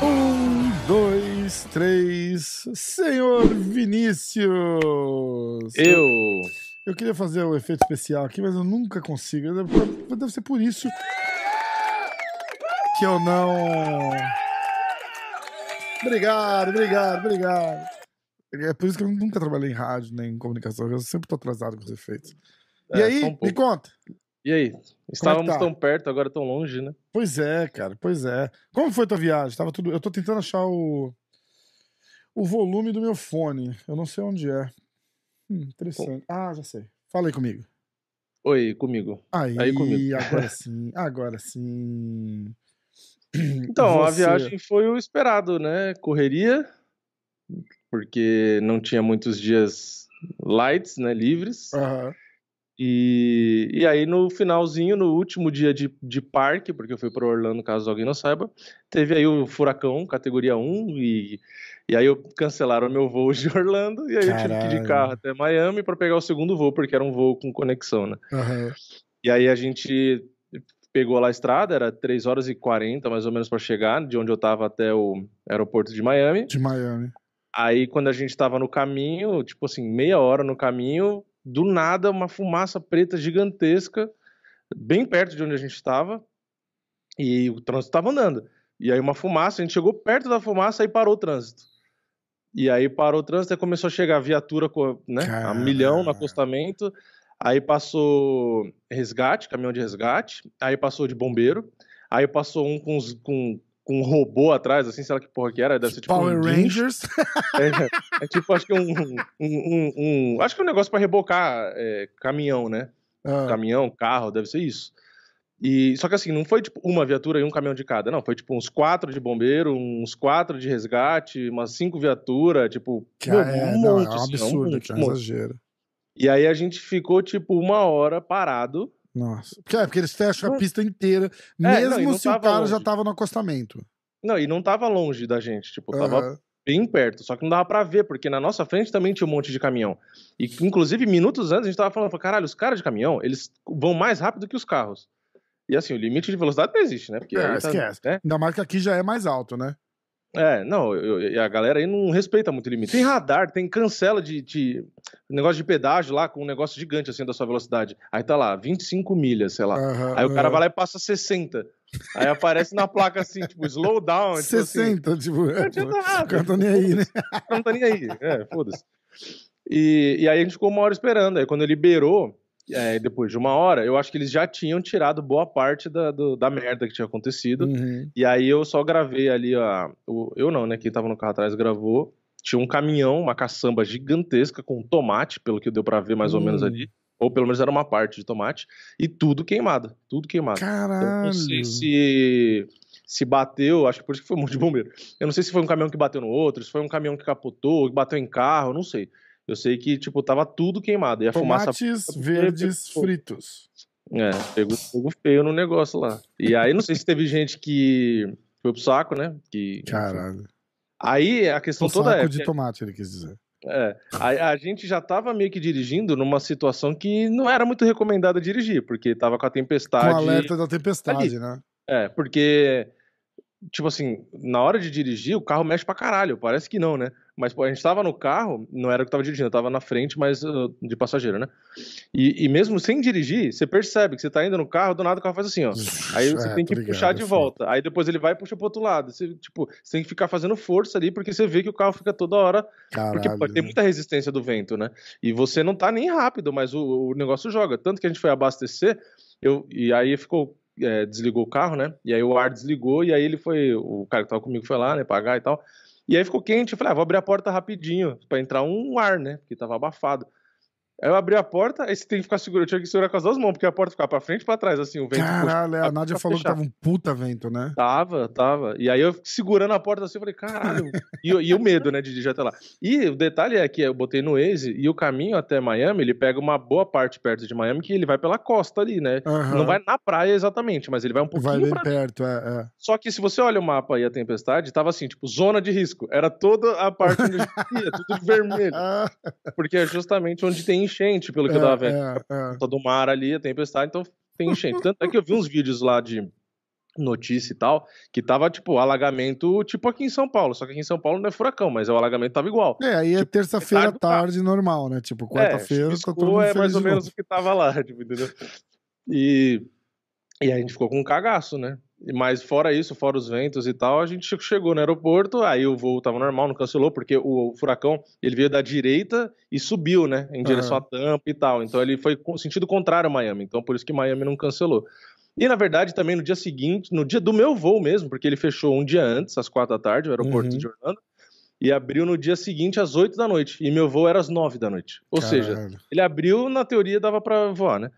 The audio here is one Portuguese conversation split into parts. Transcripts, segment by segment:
Um, dois, três. Senhor Vinícius! Eu. Eu queria fazer o efeito especial aqui, mas eu nunca consigo. Deve ser por isso que eu não. Obrigado, obrigado, obrigado. É por isso que eu nunca trabalhei em rádio nem em comunicação. Eu sempre tô atrasado com os efeitos. E É, aí, só um me conta. E aí? Estávamos tá? tão perto, agora tão longe, né? Pois é, cara, pois é. Como foi tua viagem? Tava tudo... Eu tô tentando achar o... o volume do meu fone. Eu não sei onde é. Hum, interessante. Ah, já sei. Fala aí comigo. Oi, comigo. Aí, Aí comigo. agora sim, agora sim. Então, a Você- viagem foi o esperado, né? Correria, porque não tinha muitos dias lights, né? Livres. Aham. E, e aí, no finalzinho, no último dia de, de parque, porque eu fui para Orlando, caso alguém não saiba, teve aí o furacão, categoria 1, e, e aí eu cancelaram o meu voo de Orlando, e aí eu tive que ir de Caralho. carro até Miami para pegar o segundo voo, porque era um voo com conexão, né? Aham. E aí a gente pegou lá a estrada, era 3 horas e 40 mais ou menos para chegar, de onde eu tava até o aeroporto de Miami. De Miami. Aí quando a gente tava no caminho, tipo assim, meia hora no caminho, do nada uma fumaça preta gigantesca, bem perto de onde a gente estava, e o trânsito tava andando. E aí uma fumaça, a gente chegou perto da fumaça e parou o trânsito. E aí parou o trânsito e começou a chegar a viatura né, a milhão no acostamento. Aí passou resgate, caminhão de resgate. Aí passou de bombeiro. Aí passou um com, os- com, com um robô atrás, assim, sei lá que porra que era. Deve ser tipo Power um. Rangers. É, é tipo, acho que um, um, um- um- Acho que é um negócio pra rebocar é, caminhão, né? Ah, Caminhão, carro, deve ser isso. E, só que assim, não foi tipo uma viatura e um caminhão de cada, não. Foi tipo uns quatro de bombeiro, uns quatro de resgate, umas cinco viaturas, tipo, um é, não, é monte, um assim, um absurdo, monte, cara, um é um monte. exagero. E aí a gente ficou tipo uma hora parado. Nossa. Porque, é, porque eles fecham a Não. pista inteira, não, e mesmo não se o cara já longe. tava no acostamento. Não, e não tava longe da gente, tipo, tava Aham. bem perto, só que não dava pra ver, porque na nossa frente também tinha um monte de caminhão. E inclusive minutos antes a gente tava falando, caralho, os caras de caminhão, eles vão mais rápido que os carros. E assim, o limite de velocidade não existe, né? Porque É, aí tá- esquece. né? Ainda mais que aqui já é mais alto, né? É, não, eu- eu- e a galera aí não respeita muito o limite. Tem radar, tem cancela de, de negócio de pedágio lá com um negócio gigante assim da sua velocidade. Aí tá lá, 25 milhas, sei lá. Aham, Aí o cara aham. vai lá e passa 60. Aí aparece na placa assim, tipo, slow down. tipo assim, 60, tipo, Não adianta nada. o cara tá nem aí, né? não tá nem aí. É, foda-se. E, e aí a gente ficou uma hora esperando. Aí quando liberou, é, depois de uma hora, eu acho que eles já tinham tirado boa parte da, do- da merda que tinha acontecido. Uhum. E aí eu só gravei ali a. o- eu não, né? Quem tava no carro atrás gravou. Tinha um caminhão, uma caçamba gigantesca com tomate, pelo que deu pra ver mais ou menos Hum. ali. Ou pelo menos era uma parte de tomate. E tudo queimado. Tudo queimado. Então, Caralho. não sei se, se bateu, acho que por isso que foi um monte de bombeiro. Eu não sei se foi um caminhão que bateu no outro, se foi um caminhão que capotou, que bateu em carro, não sei. Eu sei que, tipo, tava tudo queimado. E a fumaça. Tomates Porque- verdes pô, fritos. É, pegou fogo feio no negócio lá. E aí, não sei se teve gente que foi pro saco, né? Que, Caralho. Aí a questão Um toda saco é. de tomate, ele quis dizer. é, a, a gente já tava meio que dirigindo numa situação que não era muito recomendada dirigir, porque tava com a Com tempestade. o alerta da tempestade, né? É, porque, tipo assim, na hora de dirigir, o carro mexe pra caralho. Parece que não, né? Mas pô, a gente tava no carro, não era eu que tava dirigindo, eu tava na frente, mas uh, de passageiro, né? E, e mesmo sem dirigir, você percebe que você tá indo no carro, do nada o carro faz assim, ó. Aí você É, tem que ligado, puxar de é volta. Aí depois ele vai e puxa pro outro lado. Você, tipo, você tem que ficar fazendo força ali, porque você vê que o carro fica toda hora porque Caralho. pô, tem muita resistência do vento, né? E você não tá nem rápido, mas o, o negócio joga. Tanto que a gente foi abastecer, eu, e aí ficou. É, desligou o carro, né? E aí o ar desligou, e aí ele foi. O cara que tava comigo foi lá, né? Pagar e tal. E aí ficou quente. Eu falei, ah, vou abrir a porta rapidinho, pra entrar um ar, né? Porque tava abafado. Aí eu abri a porta, aí você tem que ficar segurando, eu tinha que segurar com as duas mãos, porque a porta ficava pra frente e pra trás, assim, o vento. Caralho, é, a Nádia falou fechar. que tava um puta vento, né? Tava, tava. E aí eu segurando a porta assim, eu falei, caralho. e, e o medo, né, de dirigir até lá. E o detalhe é que eu botei no Waze e o caminho até Miami, ele pega uma boa parte perto de Miami, que ele vai pela costa ali, né? Aham. Não vai na praia exatamente, mas ele vai um Vai pouquinho bem pra perto, é, é. Só que se você olha o mapa e a tempestade, tava assim, tipo, zona de risco. Era toda a parte onde ia, tudo de vermelho. Porque é justamente onde tem enchente, pelo que eu tava vendo. é, é. Ponta do mar ali, a tempestade, então tem enchente. Tanto é que eu vi uns vídeos lá de notícia e tal, que tava, tipo, alagamento, tipo aqui em São Paulo. Só que aqui em São Paulo não é furacão, mas o alagamento tava igual. É, aí é Tipo, terça-feira à carro. tarde normal, né? Tipo, quarta-feira tá chuviscou todo mundo é mais ou menos o que tava lá, tipo, entendeu? E, e aí a gente ficou com um cagaço, né? Mas fora isso, fora os ventos e tal, a gente chegou no aeroporto, aí o voo tava normal, não cancelou, porque o furacão, ele veio da direita e subiu, né, em direção à tampa e tal. Então ele foi com sentido contrário a Miami, então por isso que Miami não cancelou. E na verdade também no dia seguinte, no dia do meu voo mesmo, porque ele fechou um dia antes, às quatro da tarde, o aeroporto Uhum. de Orlando, e abriu no dia seguinte às oito da noite, e meu voo era às nove da noite. Ou seja, Caralho. ele abriu, na teoria dava pra voar, né?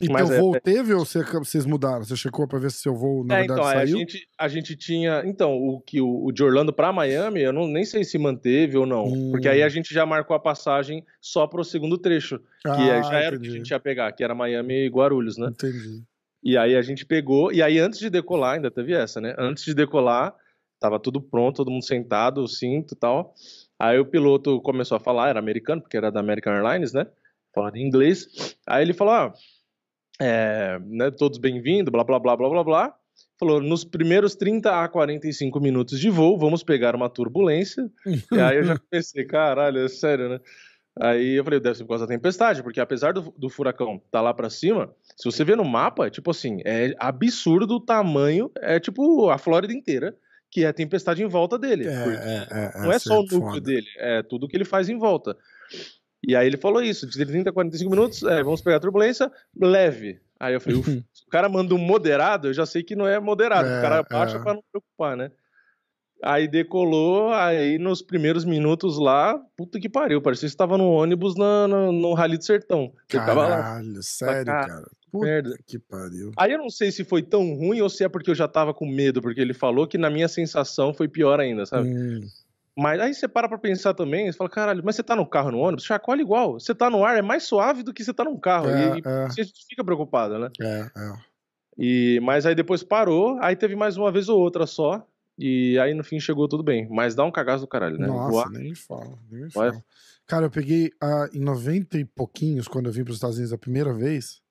E Mas teu é- voo teve ou você- vocês mudaram? Você checou pra ver se seu voo, na é, verdade, então, aí a saiu? gente, a gente tinha. Então, o que o, o de Orlando pra Miami, eu não, nem sei se manteve ou não. Hum. Porque aí a gente já marcou a passagem só pro segundo trecho, que Ah, é- já era o que a entendi. gente ia pegar, que era Miami e Guarulhos, né? Entendi. E aí a gente pegou, e aí antes de decolar, ainda teve essa, né? Antes de decolar, tava tudo pronto, todo mundo sentado, o cinto e tal. Aí o piloto começou a falar, era americano, porque era da American Airlines, né? Falando em inglês. Aí ele falou, ah, é, né, todos bem-vindos, blá, blá, blá, blá, blá, blá. Falou, nos primeiros 30 a 45 minutos de voo, vamos pegar uma turbulência. E aí eu já pensei, caralho, é sério, né? Aí eu falei, deve ser por causa da tempestade, porque apesar do, do furacão estar lá pra cima, se você vê no mapa, é tipo assim, é absurdo o tamanho, é tipo a Flórida inteira, que é tempestade em volta dele. É, é, é, não é só o núcleo foda. dele, é tudo que ele faz em volta. E aí ele falou isso, de 30 a 45 minutos, é, vamos pegar a turbulência leve. Aí eu falei, ufa, se o cara manda um moderado, eu já sei que não é moderado, É, o cara baixa é. pra não preocupar, né? Aí decolou, aí nos primeiros minutos lá, puta que pariu, parecia que você tava no ônibus na, no, no Rally do Sertão. Você tava lá, Caralho, sério, cara, cara. Puta merda. que pariu. Aí eu não sei se foi tão ruim ou se é porque eu já tava com medo, porque ele falou que na minha sensação foi pior ainda, sabe? Hum, Mas aí você para pra pensar também, você fala, caralho, mas você tá no carro, no ônibus, chacoalha igual. Você tá no ar, é mais suave do que você tá num carro. É, e, é. você fica preocupado, né? é, é. E, mas aí depois parou, aí teve mais uma vez ou outra só. E aí no fim chegou tudo bem. Mas dá um cagaço do caralho, né? Nossa, Voar- nem me fala, nem me fala. Cara, eu peguei ah, em 90 e pouquinhos, quando eu vim para os Estados Unidos a primeira vez.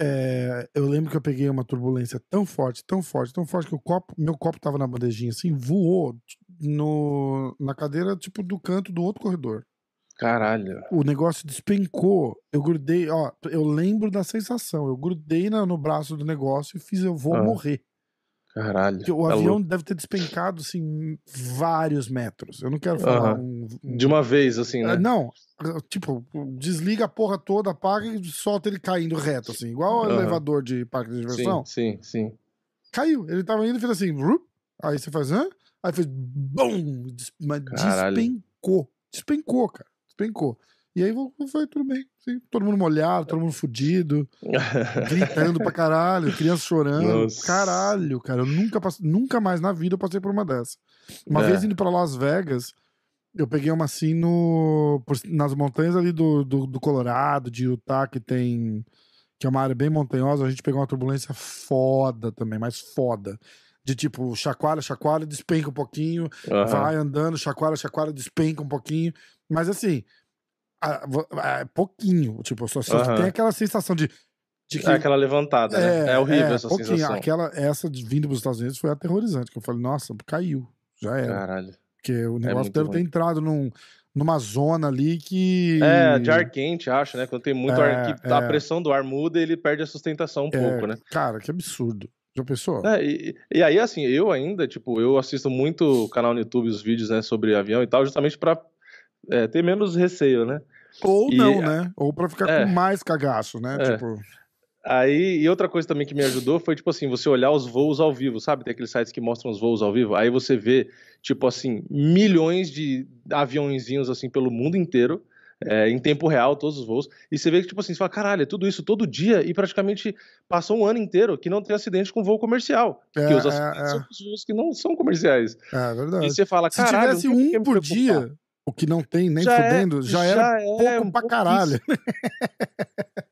é, eu lembro que eu peguei uma turbulência tão forte, tão forte, tão forte que o copo, meu copo tava na bandejinha assim, voou no, na cadeira, tipo, do canto do outro corredor. Caralho. O negócio despencou. Eu grudei, ó, eu lembro da sensação. Eu grudei na- no braço do negócio e fiz, eu vou Ah, morrer. Caralho. Porque o tá avião louco. deve ter despencado, assim, vários metros. Eu não quero falar um, um- De uma vez, assim, é, né? Não, tipo, desliga a porra toda, apaga e solta ele caindo reto, assim, igual o elevador de parque de diversão. sim, sim, sim. Caiu. Ele tava indo e fez assim, aí você faz, hã? Aí fez, bum, des- mas Caralho. despencou. Despencou, cara. Despencou. E aí foi tudo bem. Todo mundo molhado, todo mundo fudido, gritando pra caralho, criança chorando. Nossa. Caralho, cara. Eu nunca, passei, nunca mais na vida eu passei por uma dessa. Uma É. vez indo pra Las Vegas, eu peguei uma assim no, por- nas montanhas ali do, do, do Colorado, de Utah, que tem. que é uma área bem montanhosa. A gente pegou uma turbulência foda também, mas foda. De tipo, chacoalha, chacoalha, despenca um pouquinho, Aham. vai andando, chacoalha, chacoalha, despenca um pouquinho. Mas assim, é pouquinho. Tipo, só, só Aham. tem aquela sensação de. de que É aquela levantada, né? É horrível essa pouquinho. sensação. Aquela, essa de vindo para os Estados Unidos foi aterrorizante. Que eu falei, nossa, caiu. Já era. Caralho. Porque o negócio É deve ter ruim. entrado num, numa zona ali que. É, de ar quente, acho, né? Quando tem muito É, ar que a é. pressão do ar muda, ele perde a sustentação um É, pouco, né? Cara, que absurdo. Já pensou? É, e, e aí, assim, eu ainda, tipo, eu assisto muito o canal no YouTube, os vídeos, né, sobre avião e tal, justamente pra é, ter menos receio, né? Ou e- não, né? Ou pra ficar É. com mais cagaço, né? É. Tipo. Aí, e outra coisa também que me ajudou foi, tipo assim, você olhar os voos ao vivo, sabe? Tem aqueles sites que mostram os voos ao vivo. Aí você vê, tipo assim, milhões de aviãozinhos, assim, pelo mundo inteiro. É, em tempo real, todos os voos. E você vê que, tipo assim, você fala, caralho, é tudo isso todo dia e praticamente passou um ano inteiro que não tem acidente com voo comercial. É, que os acidentes é, são os voos que não são comerciais. É verdade. E você fala, Se tivesse um por dia, o que não tem nem já fudendo, é, já, era já pouco é, pra caralho.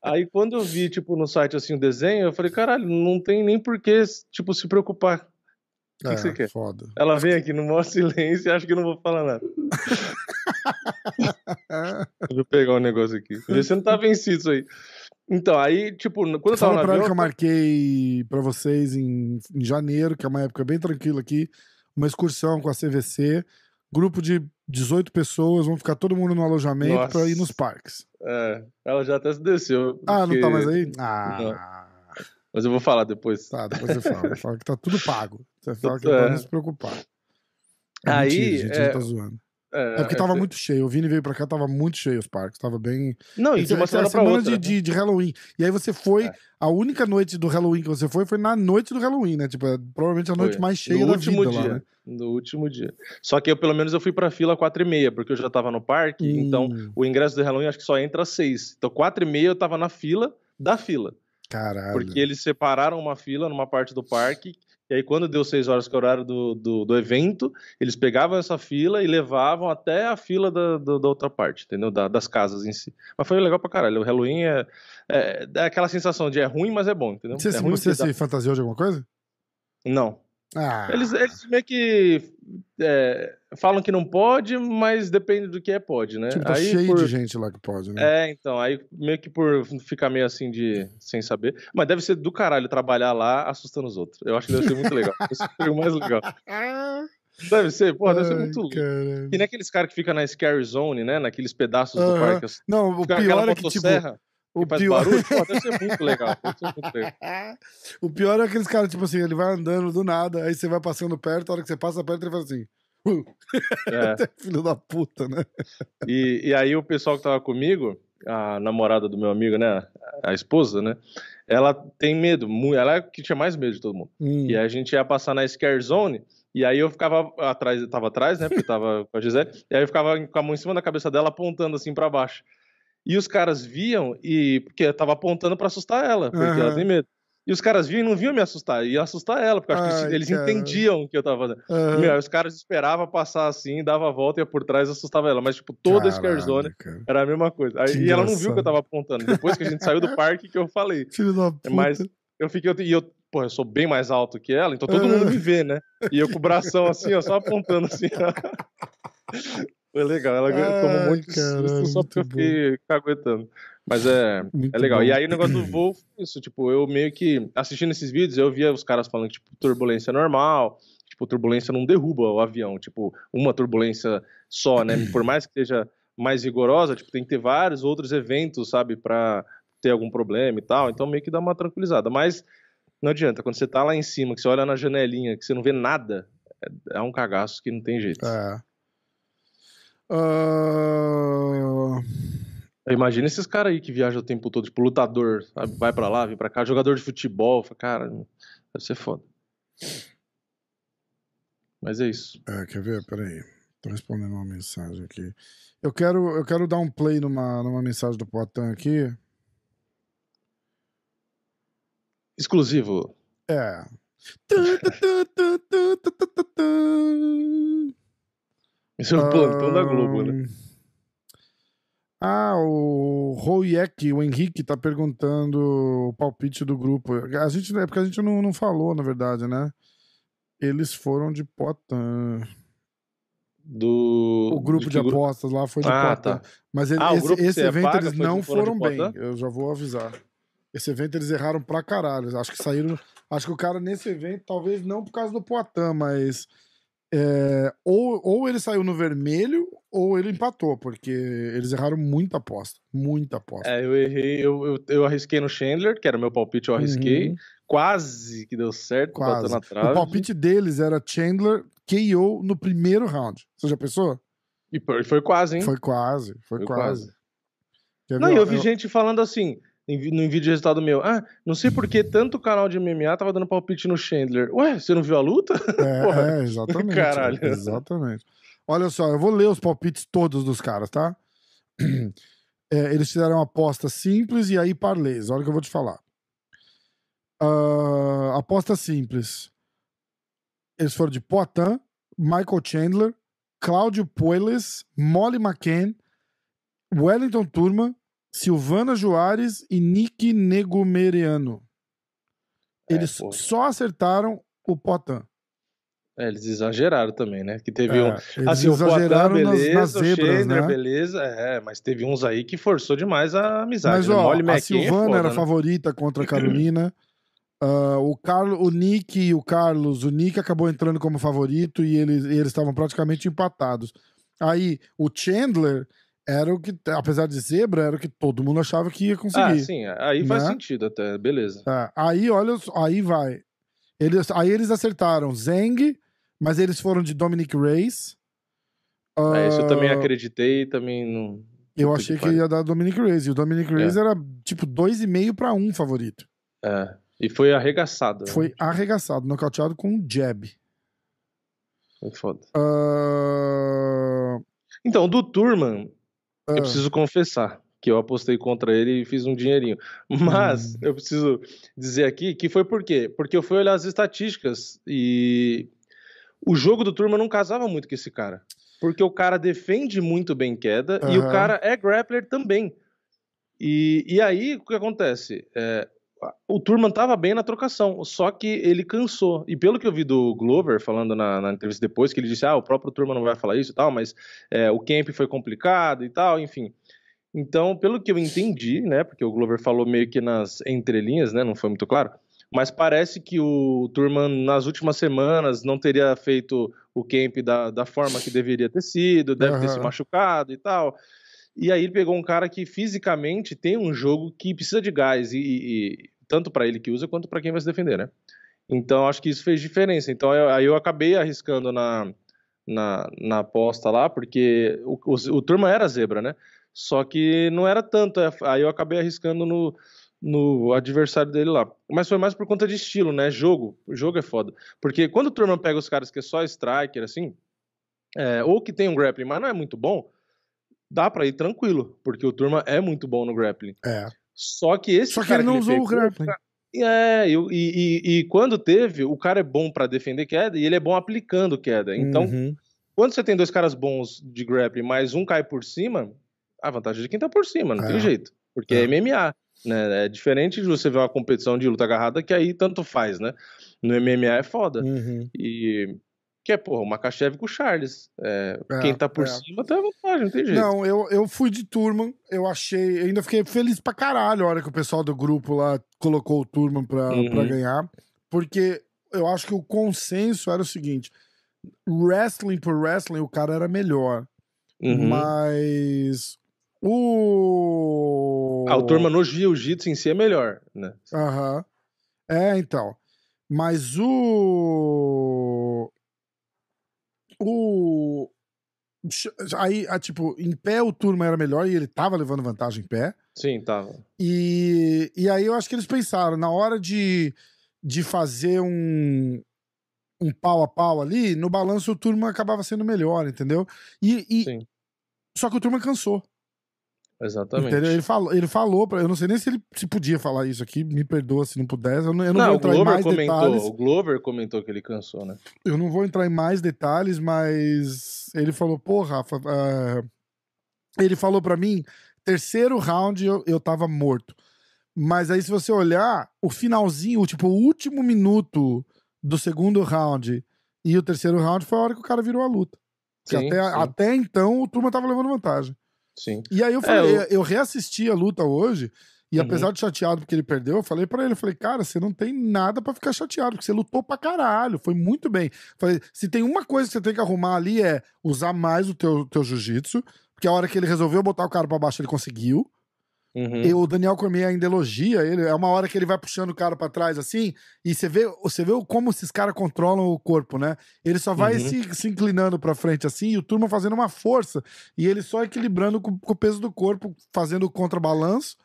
Aí quando eu vi, tipo, no site assim o desenho, eu falei, caralho, não tem nem por que, tipo, se preocupar. O que, é, que você quer? Foda. Ela vem aqui no maior silêncio e acha que eu não vou falar nada. Deixa eu pegar um negócio aqui. Você não tá vencido isso aí. Então, aí, tipo, quando eu tava Fala pra ela que eu marquei pra vocês em, em janeiro, que é uma época bem tranquila aqui, uma excursão com a CVC, grupo de 18 pessoas, vão ficar todo mundo no alojamento Nossa. pra ir nos parques. É, ela já até se desceu. Ah, não tá mais aí? Ah. Não. Mas eu vou falar depois. Tá, depois você fala. fala que tá tudo pago. Você fala que é. não pode se preocupar. É aí. Mentira, gente, é... tá zoando. É, é porque tava é... muito cheio. O Vini veio pra cá, tava muito cheio os parques. Tava bem. Não, e de uma semana, semana outra, de, de, de, Halloween. E aí você foi. É. A única noite do Halloween que você foi foi na noite do Halloween, né? Tipo, é provavelmente a noite foi. mais cheia no da último vida dia. lá, né? No último dia. Só que eu, pelo menos, eu fui pra fila 4 e meia, porque eu já tava no parque. Hum. Então, o ingresso do Halloween acho que só entra às 6. Então, 4 e meia eu tava na fila da fila. Caralho. Porque eles separaram uma fila numa parte do parque e aí, quando deu seis horas, que é o horário do, do, do, evento, eles pegavam essa fila e levavam até a fila da, da, da outra parte, entendeu? Da, das casas em si. Mas foi legal pra caralho. O Halloween é, é, é aquela sensação de é ruim, mas é bom, entendeu? Você, é você se fantasiou de alguma coisa? Não. Ah. Eles, eles meio que é, falam que não pode, mas depende do que é pode, né? Tipo, tá aí, cheio por... de gente lá que pode, né? É, então, aí meio que por ficar meio assim de sem saber. Mas deve ser do caralho trabalhar lá assustando os outros. Eu acho que deve ser muito legal. Esse foi o mais legal. Deve ser, porra, deve ser muito louco. E nem aqueles caras que ficam na Scary Zone, né? Naqueles pedaços uh -huh. do parque. Assim, não, o pior é que, tipo, o pior... Barulho, pô, deve ser muito legal. Ser muito legal. o pior é aqueles caras, tipo assim, ele vai andando do nada, aí você vai passando perto, a hora que você passa perto, ele faz assim. Uh. É. Filho da puta, né? E, e aí o pessoal que tava comigo, a namorada do meu amigo, né? A esposa, né? Ela tem medo, ela é que tinha mais medo de todo mundo. Hum. E a gente ia passar na Scare Zone, e aí eu ficava atrás, tava atrás, né? Porque tava com a Gisele, e aí eu ficava com a mão em cima da cabeça dela, apontando assim para baixo. E os caras viam, e porque eu tava apontando para assustar ela, porque uhum. ela tem medo. E os caras viam e não viam me assustar, iam assustar ela, porque acho Ai, que eles cara. entendiam o que eu tava fazendo. Uhum. Meu, os caras esperavam passar assim, dava a volta, ia por trás e assustava ela. Mas, tipo, toda a Scarzone era a mesma coisa. Aí, e ela não viu que eu tava apontando. Depois que a gente saiu do parque, que eu falei. Filho da puta. Mas eu fiquei. E eu, pô, eu sou bem mais alto que ela, então todo uhum. mundo me vê, né? E eu com o bração assim, ó, só apontando assim, ó. Foi legal, ela Ai, tomou muito caralho, susto só porque eu fiquei caguetando. Mas é, é legal. Bom. E aí o negócio do voo foi isso, tipo, eu meio que assistindo esses vídeos, eu via os caras falando que, tipo, turbulência é normal, tipo, turbulência não derruba o avião, tipo, uma turbulência só, né? Por mais que seja mais rigorosa, tipo, tem que ter vários outros eventos, sabe, para ter algum problema e tal, então meio que dá uma tranquilizada. Mas não adianta, quando você tá lá em cima, que você olha na janelinha, que você não vê nada, é, é um cagaço que não tem jeito. É. Uh... Imagina esses caras aí que viajam o tempo todo, tipo, lutador, sabe? vai para lá, vem pra cá, jogador de futebol, cara, deve ser foda. Mas é isso. É, quer ver? Peraí. Tô respondendo uma mensagem aqui. Eu quero, eu quero dar um play numa, numa mensagem do Potan aqui. Exclusivo. É. Esse é o plantão da Globo, né? Ah, o Royek, o Henrique, tá perguntando o palpite do grupo. A gente, é porque a gente não, não falou, na verdade, né? Eles foram de Potan. Do. O grupo de, de apostas lá foi de ah, Potan. Tá. Mas ele, ah, esse, esse evento paga, eles não foram bem. Eu já vou avisar. Esse evento eles erraram pra caralho. Acho que saíram. Acho que o cara nesse evento, talvez não por causa do Poitin, mas é, ou, ou ele saiu no vermelho ou ele empatou, porque eles erraram muita aposta. Muita aposta. É, eu errei, eu, eu, eu arrisquei no Chandler, que era meu palpite, eu arrisquei. Uhum. Quase que deu certo, Quase. O palpite deles era Chandler KO no primeiro round. Você já pensou? E foi quase, hein? Foi quase, foi, foi quase. quase. Não, eu vi eu... gente falando assim, no vídeo de resultado meu. Ah, não sei por que tanto canal de MMA tava dando palpite no Chandler. Ué, você não viu a luta? É, é exatamente. Caralho. Exatamente. Olha só, eu vou ler os palpites todos dos caras, tá? é, eles fizeram uma aposta simples e aí parlês. Olha o que eu vou te falar. Uh, aposta simples. Eles foram de Poitin, Michael Chandler, Cláudio Poeles, Molly McCann, Wellington Turma, Silvana Juarez e Nick Negumeriano. É, eles é, só acertaram o Potan. É, eles exageraram também, né? Que teve é, um. Assim, exageraram o Poitin, beleza, nas, nas zebras, né? beleza, é, mas teve uns aí que forçou demais a amizade. Mas, né? ó, a Silvana é foda, era né? favorita contra a Carolina. Uh, o, Carlos, o Nick e o Carlos, o Nick acabou entrando como favorito e eles eles estavam praticamente empatados. Aí o Chandler era o que, apesar de zebra, era o que todo mundo achava que ia conseguir. Ah, sim, aí né? faz sentido até, beleza. É, aí, olha, aí vai. Eles, aí eles acertaram Zeng, mas eles foram de Dominic Reyes. Uh, é, isso eu também acreditei, também não. Eu achei que ia dar Dominic Reyes, e o Dominic Reyes é. era tipo 2,5 para 1 favorito. É. E foi arregaçado. Foi né? arregaçado, nocauteado com um jab. Foi foda. Uh... Então, do Turman, uh... eu ah. preciso confessar que eu apostei contra ele e fiz um dinheirinho. Mas hum. eu preciso dizer aqui que foi por quê? Porque eu fui olhar as estatísticas e o jogo do Turma não casava muito com esse cara. Porque o cara defende muito bem queda uhum. e o cara é grappler também. E, e aí, o que acontece? É, o Turman estava bem na trocação, só que ele cansou. E pelo que eu vi do Glover falando na, na entrevista depois, que ele disse: ah, o próprio Turman não vai falar isso e tal, mas é, o camp foi complicado e tal, enfim. Então, pelo que eu entendi, né, porque o Glover falou meio que nas entrelinhas, né, não foi muito claro, mas parece que o Turman nas últimas semanas não teria feito o camp da, da forma que deveria ter sido, deve uhum. ter se machucado e tal. E aí ele pegou um cara que fisicamente tem um jogo que precisa de gás, e, e tanto para ele que usa quanto para quem vai se defender, né? Então acho que isso fez diferença. Então eu, aí eu acabei arriscando na, na, na aposta lá, porque o, o, o turma era zebra, né? Só que não era tanto. É, aí eu acabei arriscando no, no adversário dele lá. Mas foi mais por conta de estilo, né? Jogo. O jogo é foda. Porque quando o turma pega os caras que é só striker, assim, é, ou que tem um grappling, mas não é muito bom, dá para ir tranquilo, porque o Turma é muito bom no grappling. É. Só que esse Só que ele não usou o grappling. É, e, e, e, quando teve, o cara é bom para defender queda e ele é bom aplicando queda. Então, uhum. quando você tem dois caras bons de grappling, mas um cai por cima, a vantagem é de quem tá por cima, não é. tem jeito. Porque é. é MMA. Né? É diferente de você ver uma competição de luta agarrada que aí tanto faz, né? No MMA é foda. Uhum. E que é, porra, o Makachev com o Charles. É, é, quem tá por é. cima tem vantagem, não tem jeito. Não, eu, eu fui de Turman, eu achei. Eu ainda fiquei feliz pra caralho a hora que o pessoal do grupo lá colocou o Turman pra, uhum. pra ganhar. Porque eu acho que o consenso era o seguinte: wrestling por wrestling, o cara era melhor. Uhum. Mas. O. Ah, o Turman no jiu-jitsu em si é melhor, né? Aham. Uhum. É, então. Mas o o. Aí, a, tipo, em pé o turma era melhor e ele tava levando vantagem em pé. Sim, tava. E, e aí eu acho que eles pensaram, na hora de, de fazer um, um pau a pau ali, no balanço o turma acabava sendo melhor, entendeu? E, e Sim. Só que o turma cansou. Exatamente. Entendeu? Ele falou, ele falou pra, eu não sei nem se ele se podia falar isso aqui, me perdoa se não pudesse. Eu não, eu não, não vou entrar em mais comentou, detalhes. O Glover comentou que ele cansou, né? Eu não vou entrar em mais detalhes, mas ele falou, pô, Rafa, uh... ele falou para mim, terceiro round eu, eu tava morto. Mas aí, se você olhar, o finalzinho, tipo, o último minuto do segundo round e o terceiro round foi a hora que o cara virou a luta. Sim, até, sim. até então o turma tava levando vantagem. Sim. E aí eu falei, é, eu... eu... reassisti a luta hoje, e uhum. apesar de chateado porque ele perdeu, eu falei para ele, eu falei, cara, você não tem nada para ficar chateado, porque você lutou pra caralho, foi muito bem. Falei, se tem uma coisa que você tem que arrumar ali é usar mais o teu, teu jiu-jitsu, porque a hora que ele resolveu botar o cara para baixo, ele conseguiu. Uhum. E o Daniel Cormier ainda elogia ele. É uma hora que ele vai puxando o cara para trás assim, e você vê, você vê como esses caras controlam o corpo, né? Ele só vai uhum. se, se inclinando para frente assim, e o turma fazendo uma força, e ele só equilibrando com, com o peso do corpo, fazendo o contrabalanço.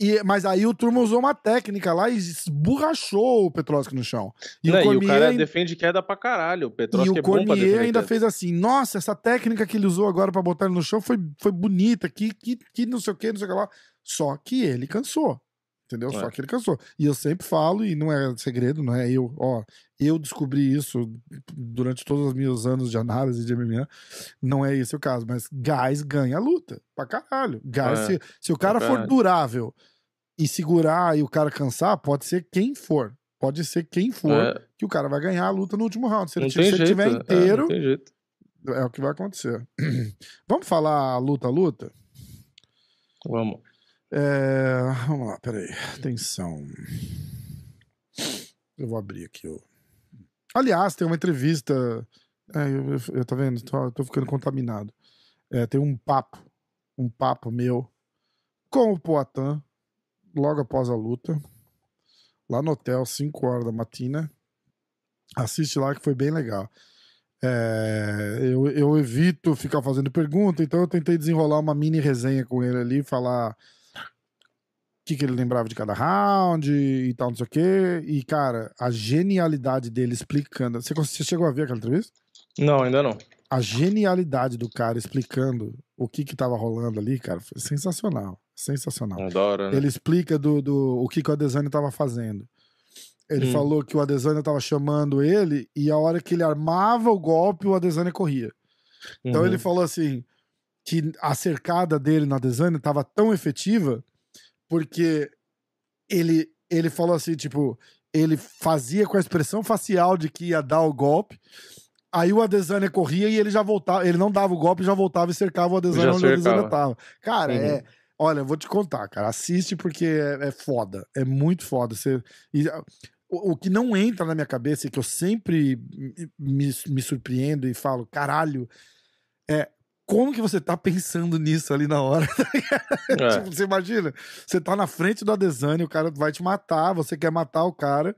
E, mas aí o Turma usou uma técnica lá e esborrachou o Petroski no chão. E, Não, o, Cormier, e o cara defende queda pra caralho. O Petroski e o é Cormier ainda queda. fez assim: nossa, essa técnica que ele usou agora pra botar ele no chão foi, foi bonita, que, que, que não sei o que, não sei o que lá. Só que ele cansou. Entendeu? É. Só que ele cansou. E eu sempre falo, e não é segredo, não é eu. Ó, eu descobri isso durante todos os meus anos de análise de MMA. Não é esse o caso, mas gás ganha a luta. Pra caralho. Gás, é. se, se o cara for durável e segurar e o cara cansar, pode ser quem for. Pode ser quem for é. que o cara vai ganhar a luta no último round. Se ele, se ele tiver inteiro, é, é o que vai acontecer. Vamos falar luta-luta? Vamos. É, vamos lá, peraí. Atenção. Eu vou abrir aqui. Ó. Aliás, tem uma entrevista. É, eu, eu, eu, tá vendo? Tô, tô ficando contaminado. É, tem um papo. Um papo meu com o Poatan logo após a luta. Lá no hotel, 5 horas da matina. Assiste lá que foi bem legal. É, eu, eu evito ficar fazendo pergunta, então eu tentei desenrolar uma mini resenha com ele ali, falar que, que ele lembrava de cada round e tal, não sei o quê. E, cara, a genialidade dele explicando. Você, você chegou a ver aquela entrevista? Não, ainda não. A genialidade do cara explicando o que que tava rolando ali, cara, foi sensacional. Sensacional. Adoro, né? Ele explica do, do, o que, que o Adesanya tava fazendo. Ele hum. falou que o Adesanya tava chamando ele e a hora que ele armava o golpe, o Adesanya corria. Então uhum. ele falou assim que a cercada dele no Adesanya tava tão efetiva porque ele, ele falou assim, tipo, ele fazia com a expressão facial de que ia dar o golpe. Aí o Adesanya corria e ele já voltava, ele não dava o golpe, já voltava e cercava o Adesanya onde o Adesanya tava. Cara, uhum. é. Olha, vou te contar, cara. Assiste porque é, é foda. É muito foda. Você, e, o, o, que não entra na minha cabeça e que eu sempre me, me surpreendo e falo, caralho, é como que você tá pensando nisso ali na hora? Tá é. tipo, você imagina, você tá na frente do Adesanya, o cara vai te matar, você quer matar o cara,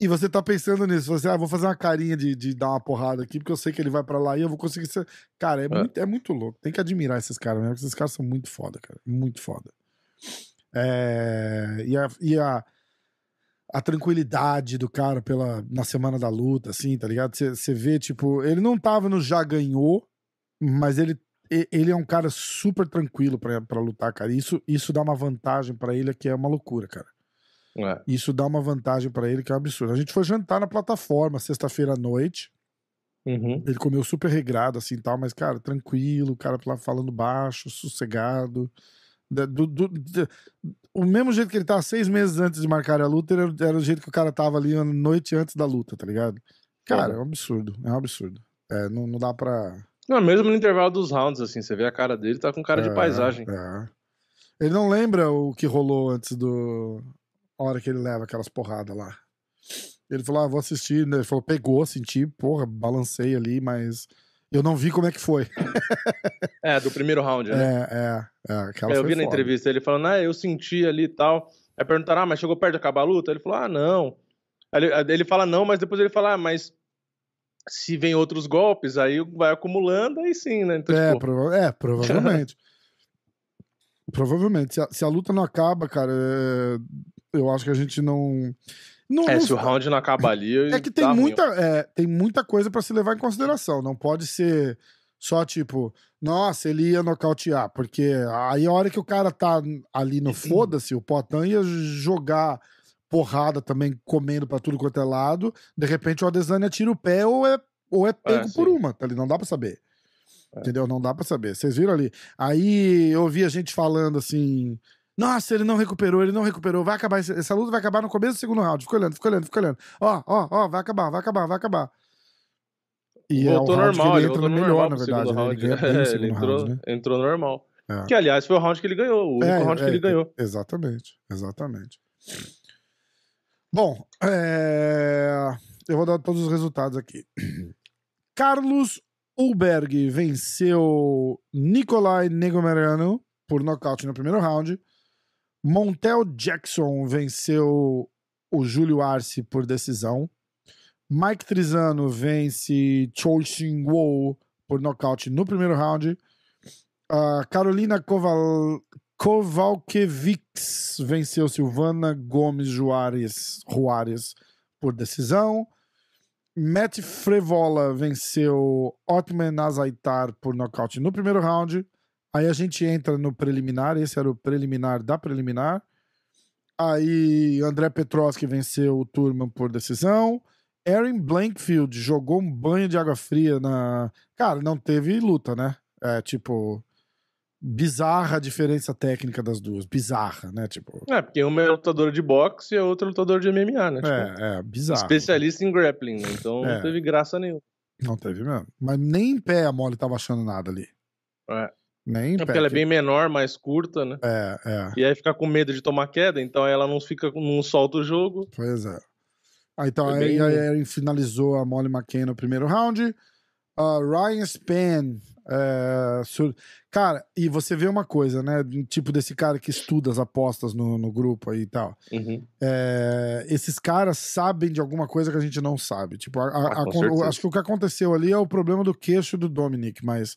e você tá pensando nisso. Você, ah, vou fazer uma carinha de, de dar uma porrada aqui, porque eu sei que ele vai para lá e eu vou conseguir ser. Cara, é, é. Muito, é muito louco. Tem que admirar esses caras mesmo, esses caras são muito foda, cara. Muito foda. É... E, a, e a, a tranquilidade do cara pela, na semana da luta, assim, tá ligado? Você vê, tipo, ele não tava no já ganhou mas ele, ele é um cara super tranquilo para lutar, cara. Isso, isso dá uma vantagem para ele que é uma loucura, cara. É. Isso dá uma vantagem para ele que é um absurdo. A gente foi jantar na plataforma sexta-feira à noite. Uhum. Ele comeu super regrado, assim tal, mas, cara, tranquilo, o cara lá falando baixo, sossegado. Do, do, do, o mesmo jeito que ele tava seis meses antes de marcar a luta, era, era, o jeito que o cara tava ali a noite antes da luta, tá ligado? Cara, é um absurdo. É um absurdo. É, não, não dá pra. Não, mesmo no intervalo dos rounds, assim, você vê a cara dele, tá com cara é, de paisagem. É. Ele não lembra o que rolou antes do. A hora que ele leva aquelas porradas lá. Ele falou, ah, vou assistir. Ele falou, pegou, senti, porra, balancei ali, mas eu não vi como é que foi. é, do primeiro round, né? É, é. é aquela eu vi na entrevista ele falando, ah, eu senti ali e tal. Aí perguntaram, ah, mas chegou perto de acabar a luta? Ele falou, ah, não. Aí ele, ele fala não, mas depois ele fala, ah, mas se vem outros golpes, aí vai acumulando, aí sim, né? Então, é, tipo... prova é, provavelmente. provavelmente. Se a, se a, luta não acaba, cara, é... eu acho que a gente não. não é, não... se o round não acaba ali. É que tem muita, é, tem muita coisa para se levar em consideração. Não pode ser só tipo, nossa, ele ia nocautear, porque aí a hora que o cara tá ali no foda-se, o Potan ia jogar porrada também comendo para tudo quanto é lado. De repente o Adesanya tira o pé ou é, ou é pego é, por uma, tá ali? Não dá para saber. É. Entendeu? Não dá para saber. Vocês viram ali? Aí eu ouvi a gente falando assim. Nossa, ele não recuperou, ele não recuperou. Vai acabar, essa luta vai acabar no começo do segundo round. Fica olhando, fica olhando, fica olhando. Ó, ó, ó, vai acabar, vai acabar, vai acabar. E voltou é normal, ele, ele melhor, normal na verdade. Né? Ele, é, ele entrou, round, né? entrou normal. É. Que, aliás, foi o round que ele ganhou, o único é, round que ele é, ganhou. Exatamente, exatamente. Bom, é... eu vou dar todos os resultados aqui. Carlos Ulberg venceu Nikolai Negomerano por nocaute no primeiro round. Montel Jackson venceu o Júlio Arce por decisão. Mike Trizano vence Choi Shin Wo por nocaute no primeiro round. Uh, Carolina Koval... Kovalkiewicz venceu Silvana Gomes Juarez por decisão. Matt Frevola venceu Otman Azaitar por nocaute no primeiro round. Aí a gente entra no preliminar, esse era o preliminar da preliminar. Aí André Petroski venceu o Turman por decisão. Aaron Blankfield jogou um banho de água fria na. Cara, não teve luta, né? É tipo. Bizarra a diferença técnica das duas. Bizarra, né? Tipo. É, porque uma é lutadora de boxe e a outra é lutador de MMA, né? Tipo, É, é, bizarro. especialista em grappling, né? Então É. não teve graça nenhuma. Não teve mesmo. Mas nem em pé a Molly tava achando nada ali. É. Nem em É porque ela é bem menor, mais curta, né? É, é. E aí fica com medo de tomar queda, então ela não fica, não solta o jogo. Pois é. Aí, então, Foi aí bem- a Erin finalizou a Molly McCain no primeiro round. Ah, Ryan Span. É, sur- Cara, e você vê uma coisa, né? Tipo desse cara que estuda as apostas no, no grupo aí e tal. Uhum. É, esses caras sabem de alguma coisa que a gente não sabe. Tipo, a- a- Ah, a- acho que o que aconteceu ali é o problema do queixo do Dominic, mas.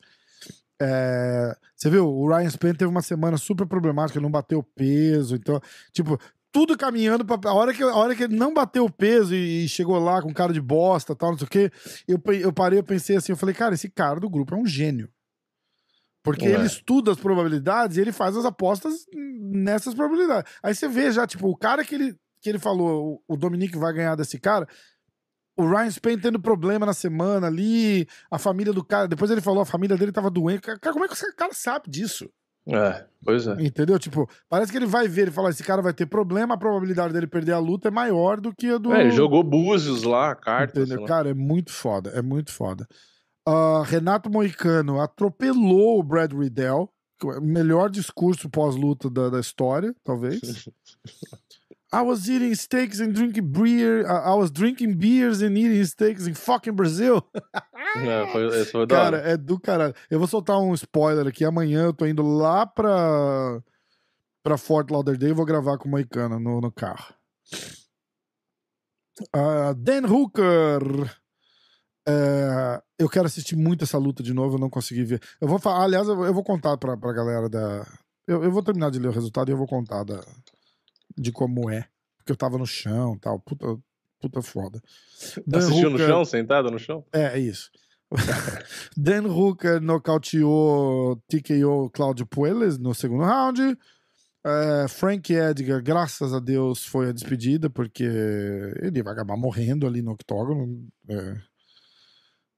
é, você viu, o Ryan Span teve uma semana super problemática, não bateu peso, então, tipo, tudo caminhando pra. A hora que, a hora que ele não bateu o peso e, e chegou lá com cara de bosta tal, não sei o quê, eu, eu parei, eu pensei assim, eu falei, cara, esse cara do grupo é um gênio. Porque É. ele estuda as probabilidades e ele faz as apostas nessas probabilidades. Aí você vê já, tipo, o cara que ele, que ele falou, o o Dominique vai ganhar desse cara, o Ryan Spain tendo problema na semana ali, a família do cara, depois ele falou, a família dele tava doente. Cara, como é que esse cara sabe disso? É, pois é. Entendeu? Tipo, parece que ele vai ver, ele fala, esse cara vai ter problema, a probabilidade dele perder a luta é maior do que a do... É, ele jogou búzios lá, cartas. Entendeu? lá. Cara, é muito foda, é muito foda. Ah, Renato Moicano atropelou o Brad Riddell, é o melhor discurso pós-luta da, da história, talvez. I was eating steaks and drinking beer. I was drinking beers and eating steaks in fucking Brazil. É, foi, esse foi Cara, é do caralho. Eu vou soltar um spoiler aqui. Amanhã eu tô indo lá pra, pra Fort Lauderdale e vou gravar com o Moicano no, no carro. Ah, Dan Hooker. É, eu quero assistir muito essa luta de novo, eu não consegui ver. Eu vou falar, aliás, eu vou- eu vou contar pra, pra galera da. Eu, eu vou terminar de ler o resultado e eu vou contar da, de como é. Porque eu tava no chão tal. Puta, puta foda. Dan Assistiu no Hooker- chão, sentado no chão? é, é isso. Dan Hooker nocauteou TKO Claudio Puelles no segundo round. É, Frank Edgar, graças a Deus, foi a despedida, porque ele vai acabar morrendo ali no octógono. É.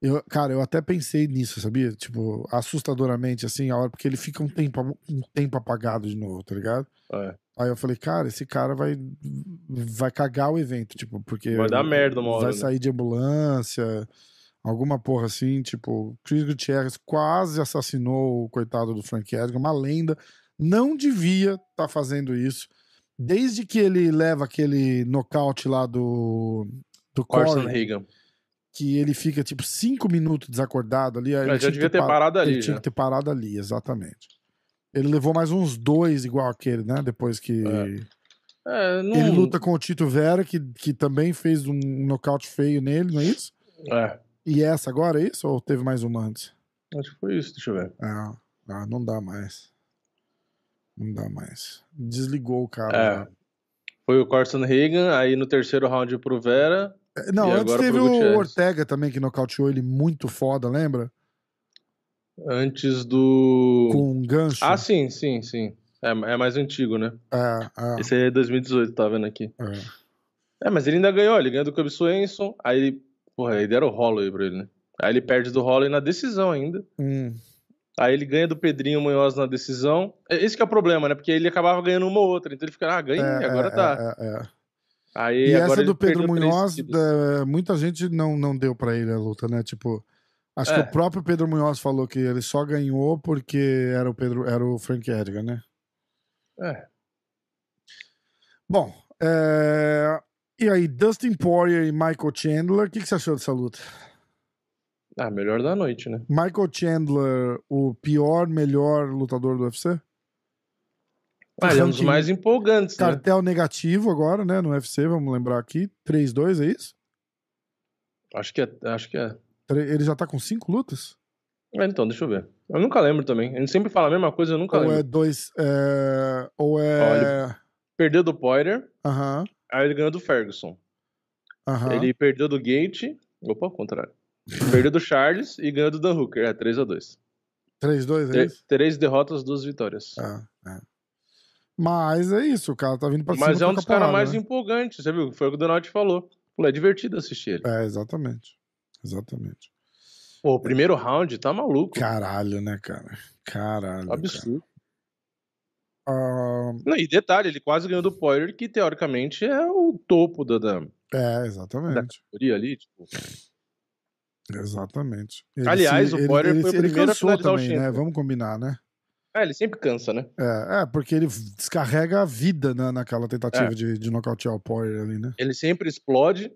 Eu, cara, eu até pensei nisso, sabia? Tipo, assustadoramente, assim, a hora, porque ele fica um tempo, um tempo apagado de novo, tá ligado? É. Aí eu falei, cara, esse cara vai, vai cagar o evento, tipo, porque. Vai dar merda uma hora, Vai né? sair de ambulância, alguma porra assim, tipo, Chris Gutierrez quase assassinou o coitado do Frank Edgar, uma lenda. Não devia estar tá fazendo isso. Desde que ele leva aquele nocaute lá do. Do Corey, Reagan. que ele fica tipo cinco minutos desacordado ali. aí Mas já devia ter pa- parado ali, Ele tinha já. que ter parado ali, exatamente. Ele levou mais uns dois igual aquele, né? Depois que. É, não... Ele luta com o Tito Vera, que, que também fez um nocaute feio nele, não é isso? É, E essa agora é isso? Ou teve mais uma antes? acho que foi isso, deixa eu ver. Ah, ah, não dá mais. Não dá mais. Desligou o É. cara. Foi o Carson Reagan, aí no terceiro round pro Vera. É, Não, E antes agora teve pro o. Ortega também, que nocauteou ele muito foda, lembra? Antes do. Com um gancho. Ah, sim, sim, sim. É, é mais antigo, né? É, é, Esse aí é 2018, tá vendo aqui. é. É, mas ele ainda ganhou, ele ganhou do Cub Swenson, aí ele. Porra, aí deram o Holloway pra ele, né? Aí ele perde do Holloway na decisão ainda. Hum. Aí ele ganha do Pedrinho Munhoz na decisão. É, Esse que é o problema, né? Porque ele acabava ganhando uma ou outra. Então ele fica, ah, ganhei, É, agora é, tá. é, é. Aí E agora essa do Pedro Munhoz, é, muita gente não, não deu pra ele a luta, né? Tipo, acho que É. o próprio Pedro Munhoz falou que ele só ganhou porque era o Pedro, era o Frank Edgar, né? É. Bom, é, e aí, Dustin Poirier e Michael Chandler, o que, que você achou dessa luta? Ah, melhor da noite, né? Michael Chandler, o pior, melhor lutador do UFC? Ah, ele é um dos mais empolgantes, né? Cartel negativo agora, né? No UFC, vamos lembrar aqui. 3-2, é isso? Acho que é. Acho que é. Ele já tá com cinco lutas? É, então, deixa eu ver. Eu nunca lembro também. A gente sempre fala a mesma coisa, eu nunca ou lembro. é dois. É... Ou é. Perdeu do Poirier, Aham. aí ele ganhou do Ferguson. Aham. Ele perdeu do Gate. Opa, ao contrário. perdeu do Charles e ganhou do Dan Hooker. É 3x2. 3-2, é isso? Três derrotas, duas vitórias. É, é. Mas é isso, o cara tá vindo pra cima. Mas é um dos caras mais né? empolgantes, você viu? Foi o que o Donald falou. Falou, é divertido assistir ele. É, exatamente. Exatamente. Pô, o primeiro round tá maluco. Caralho, né, cara? Caralho. Absurdo. cara. Não, e detalhe, ele quase ganhou do Poirier, que teoricamente é o topo da, da, é, da exatamente. categoria ali. Tipo. Exatamente. Ele Aliás, o Poirier ele, foi o ele primeiro a cansou o também, né? Vamos combinar, né? É, ele sempre cansa, né? É, é, porque ele descarrega a vida na, naquela tentativa É. de, de nocautear o Poirier ali, né? Ele sempre explode.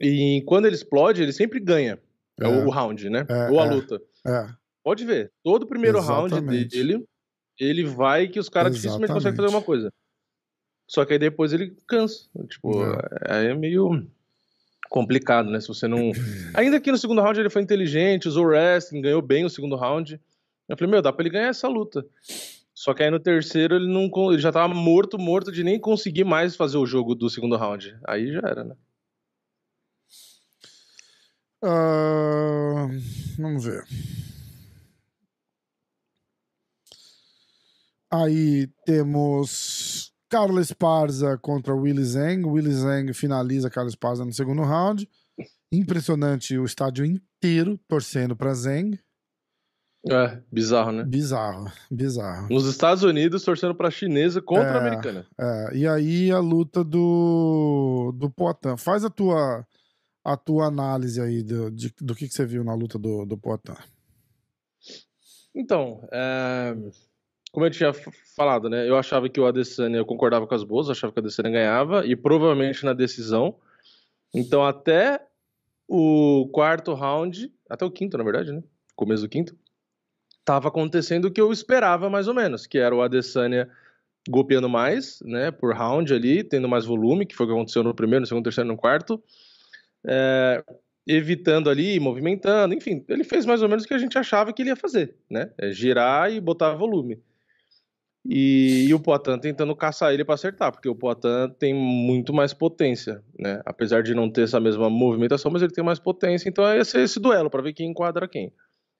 E quando ele explode, ele sempre ganha. É, É. o, o round, né? É, Ou a é. luta. É, Pode ver. Todo o primeiro round Exatamente. dele, ele vai que os caras dificilmente conseguem fazer Exatamente. uma coisa. Só que aí depois ele cansa. Tipo, aí é meio complicado, né? Se você não. Ainda que no segundo round ele foi inteligente, usou wrestling, ganhou bem o segundo round. Eu falei, meu, dá pra ele ganhar essa luta. Só que aí no terceiro ele não ele já tava morto, morto de nem conseguir mais fazer o jogo do segundo round. Aí já era, né? Ah, vamos ver. Aí temos Carlos Esparza contra Willy Zeng. Willy Zeng finaliza Carlos Esparza no segundo round. Impressionante o estádio inteiro torcendo para Zeng. É, bizarro, né? Bizarro, bizarro. Nos Estados Unidos, torcendo pra chinesa contra É. a americana. É, e aí a luta do, do Poitin. Faz a tua, a tua análise aí do, de- do que, que você viu na luta do, do Poitin. Então, é, como eu tinha falado, né? Eu achava que o Adesanya, eu concordava com as boas, achava que o Adesanya ganhava, e provavelmente na decisão. Então, até o quarto round, até o quinto, na verdade, né? Começo do quinto, tava acontecendo o que eu esperava, mais ou menos, que era o Adesanya golpeando mais, né? Por round ali, tendo mais volume, que foi o que aconteceu no primeiro, no segundo, terceiro, no quarto. É, evitando ali, movimentando, enfim, ele fez mais ou menos o que a gente achava que ele ia fazer, né? É girar e botar volume. E, e o Poitin tentando caçar ele para acertar, porque o Poitin tem muito mais potência, né? Apesar de não ter essa mesma movimentação, mas ele tem mais potência, então ser esse duelo para ver quem enquadra quem.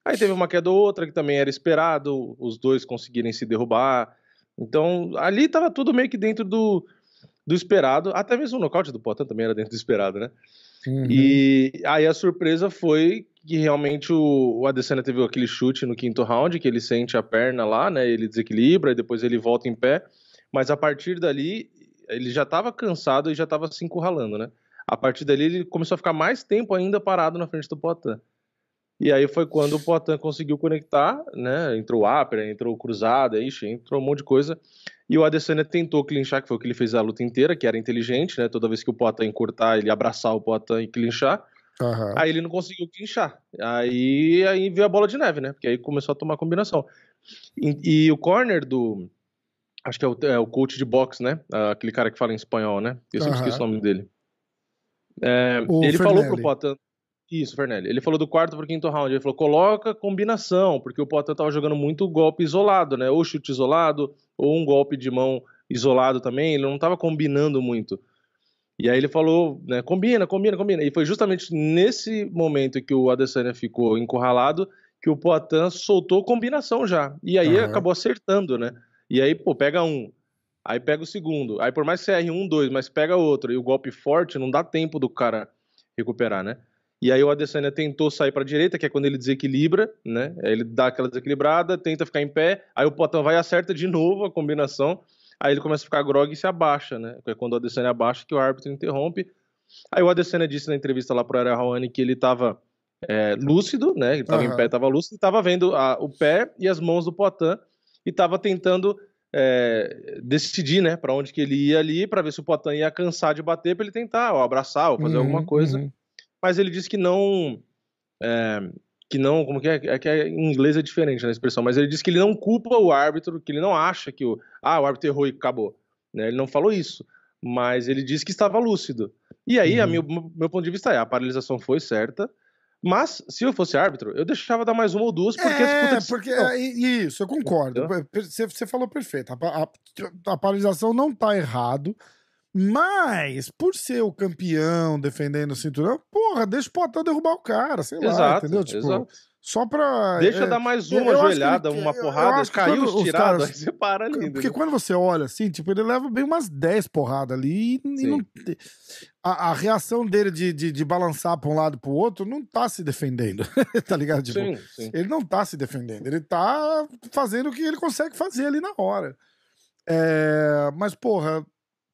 Aí teve uma queda ou outra que também era esperado, os dois conseguirem se derrubar. Então, ali tava tudo meio que dentro do, do esperado, até mesmo o nocaute do Poitin também era dentro do esperado, né? Uhum. E aí a surpresa foi que realmente o, o Adesanya teve aquele chute no quinto round, que ele sente a perna lá, né? Ele desequilibra e depois ele volta em pé. Mas a partir dali, ele já estava cansado e já estava se encurralando, né? A partir dali, ele começou a ficar mais tempo ainda parado na frente do Poitin. E aí foi quando o Poitin conseguiu conectar, né? Entrou o upper, entrou o cruzado, ixi, entrou um monte de coisa. E o Adesanya tentou clinchar, que foi o que ele fez a luta inteira, que era inteligente, né? Toda vez que o Poitin encurtar, ele abraçar o Poitin e clinchar. Aham. Aí ele não conseguiu clinchar. Aí, aí veio a bola de neve, né? Porque aí começou a tomar combinação. E, e o corner do. Acho que é o, é o coach de boxe, né? Ah, Aquele cara que fala em espanhol, né? Eu sempre Aham. esqueço o nome dele. É, ele falou pro Fernelli. Poitin. Isso, Fernelli. Ele falou do quarto pro quinto round. Ele falou: coloca combinação, porque o Poitin tava jogando muito golpe isolado, né? Ou chute isolado, ou um golpe de mão isolado também. Ele não tava combinando muito. E aí ele falou, né, combina, combina, combina. E foi justamente nesse momento que o Adesanya ficou encurralado que o Poitin soltou combinação já. E aí Aham. acabou acertando, né? E aí, pô, pega um, aí pega o segundo. Aí por mais que você erre um, dois, mas pega outro. E o golpe forte, não dá tempo do cara recuperar, né? E aí o Adesanya tentou sair para direita, que é quando ele desequilibra, né? Ele dá aquela desequilibrada, tenta ficar em pé, aí o Poitin vai e acerta de novo a combinação. Aí ele começa a ficar grog e se abaixa, né? É quando o Adesanya abaixa que o árbitro interrompe. Aí o Adesanya disse na entrevista lá pro Ariel Hawani que ele tava é, lúcido, né? Ele tava Aham. em pé, tava lúcido, e tava vendo a- o pé e as mãos do Poitin e tava tentando é, decidir, né, para onde que ele ia ali, para ver se o Poitin ia cansar de bater para ele tentar, ou abraçar, ou fazer Uhum, alguma coisa. uhum. Mas ele disse que não, é, que não, como que é, é que é, em inglês é diferente na expressão, mas ele disse que ele não culpa o árbitro, que ele não acha que o, ah, o árbitro errou e acabou, né? Ele não falou isso, mas ele disse que estava lúcido. E aí, a Uhum. meu, meu ponto de vista é, a paralisação foi certa, Mas, se eu fosse árbitro, eu deixava dar mais uma ou duas, porque é, porque é, isso, eu concordo. Você, você falou perfeito. A, a, a paralisação não tá errado, mas, por ser o campeão defendendo o cinturão, porra, deixa o Potão derrubar o cara, sei lá, Exato, entendeu? Tipo, exato. só pra. Deixa é, dar mais uma joelhada, ele- uma porrada, caiu os os tirados, caras- aí você para ali. Porque entendeu? quando você olha assim, tipo, ele leva bem umas 10 porradas ali e, não a, a reação dele de, de, de balançar pra um lado e pro outro não tá se defendendo, tá ligado? Tipo, Sim, sim. ele não tá se defendendo, ele tá fazendo o que ele consegue fazer ali na hora. É, mas, porra,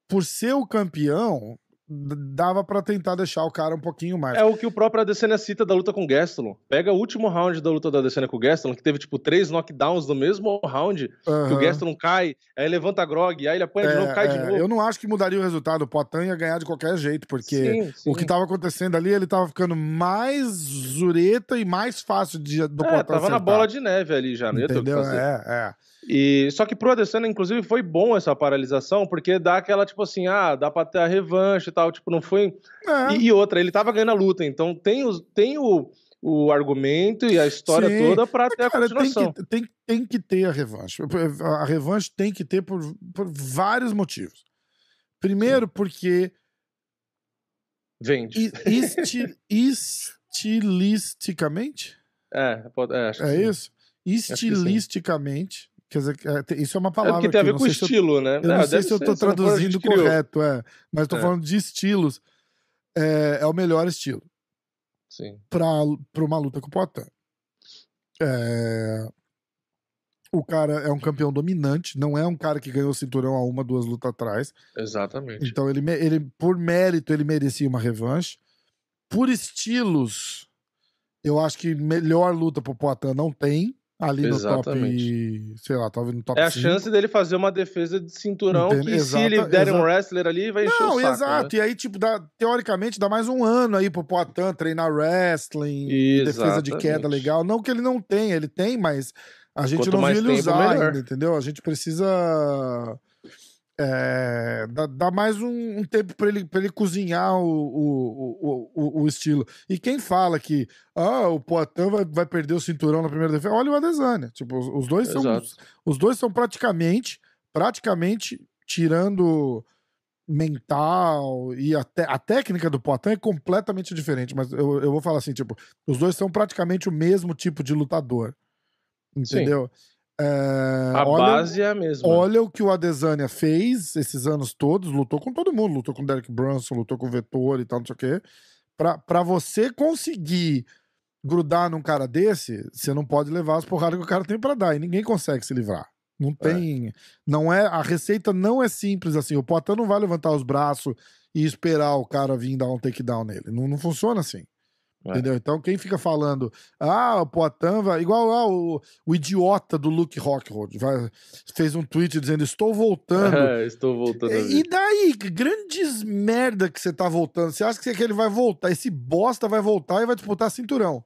por ser o campeão, dava pra tentar deixar o cara um pouquinho mais. É o que o próprio Adesanya cita da luta com o Gastelum. Pega o último round da luta da Adesanya com o Gastelum, que teve, tipo, três knockdowns no mesmo round, que o. Gastelum cai, aí levanta a grog, aí ele apanha de É, novo, cai de é, novo. Eu não acho que mudaria o resultado. O Potan ia ganhar de qualquer jeito, porque Sim, sim. o que tava acontecendo ali, ele tava ficando mais zureta e mais fácil de, do É, Potan tava na acertar. bola de neve ali já, não ia ter o que Entendeu? fazer. É, é. E, só que pro Adesanya, inclusive, foi bom essa paralisação, porque dá aquela, tipo assim, ah, dá pra ter a revanche e tal, tipo, não foi... É. E, e outra, ele tava ganhando a luta, então tem, os, tem o, o argumento e a história Sim. toda pra ter a Cara, tem continuação. que, tem, tem que ter a revanche. A revanche tem que ter por, por vários motivos. Primeiro, porque Vende. esti- estilisticamente, É, pode, é, acho é sim. isso? sim. Estilisticamente, quer dizer, é, isso é uma É palavra porque tem a ver com eu- estilo, né? Eu não sei se eu gente traduzindo correto, é. Mas tô É. falando de estilos. É, é o melhor estilo Sim. pra uma luta com o Poitin. É, O cara é um campeão dominante, não é um cara que ganhou o cinturão há uma, duas lutas atrás. Exatamente. Então, ele, ele, por mérito, ele merecia uma revanche. Por estilos, eu acho que melhor luta pro Poitin não tem. Ali no top, Exatamente. sei lá, talvez no top É a 5. chance dele fazer uma defesa de cinturão Entende? que se ele der um wrestler ali, vai encher Não, o saco. exato. né? E aí, tipo, dá, teoricamente, dá mais um ano aí pro Poitin treinar wrestling, defesa de queda Exatamente. legal. Não que ele não tenha, ele tem, mas a gente Quanto não viu ele usar ainda, entendeu? A gente precisa é, dar, dar mais um, um tempo pra ele, pra ele cozinhar o, o, o, o, estilo. E quem fala que ah, o Poitin vai, vai perder o cinturão na primeira defesa, olha o Adesanya. Tipo, os, os dois são Exato. os dois são praticamente, praticamente tirando mental e a, te- a técnica do Poitin é completamente diferente, mas eu, eu vou falar assim, tipo, os dois são praticamente o mesmo tipo de lutador. Entendeu? É, A olha, base é a mesma. olha o que o Adesanya fez esses anos todos, lutou com todo mundo, lutou com o Derek Brunson, lutou com o Vettori e tal, não sei o quê. Pra, pra você conseguir grudar num cara desse, você não pode levar as porradas que o cara tem pra dar. E ninguém consegue se livrar. Não tem. Não é. A receita não é simples assim. O Poitin não vai levantar os braços e esperar o cara vir dar um takedown nele. Não, não funciona assim. É. Entendeu? Então, quem fica falando, ah, o Poitin vai. Igual ah, o, o idiota do Luke Rockhold vai, fez um tweet dizendo: Estou voltando. É, estou voltando E e daí, grandes merda que você tá voltando. Você acha que ele vai voltar? Esse bosta vai voltar e vai disputar cinturão.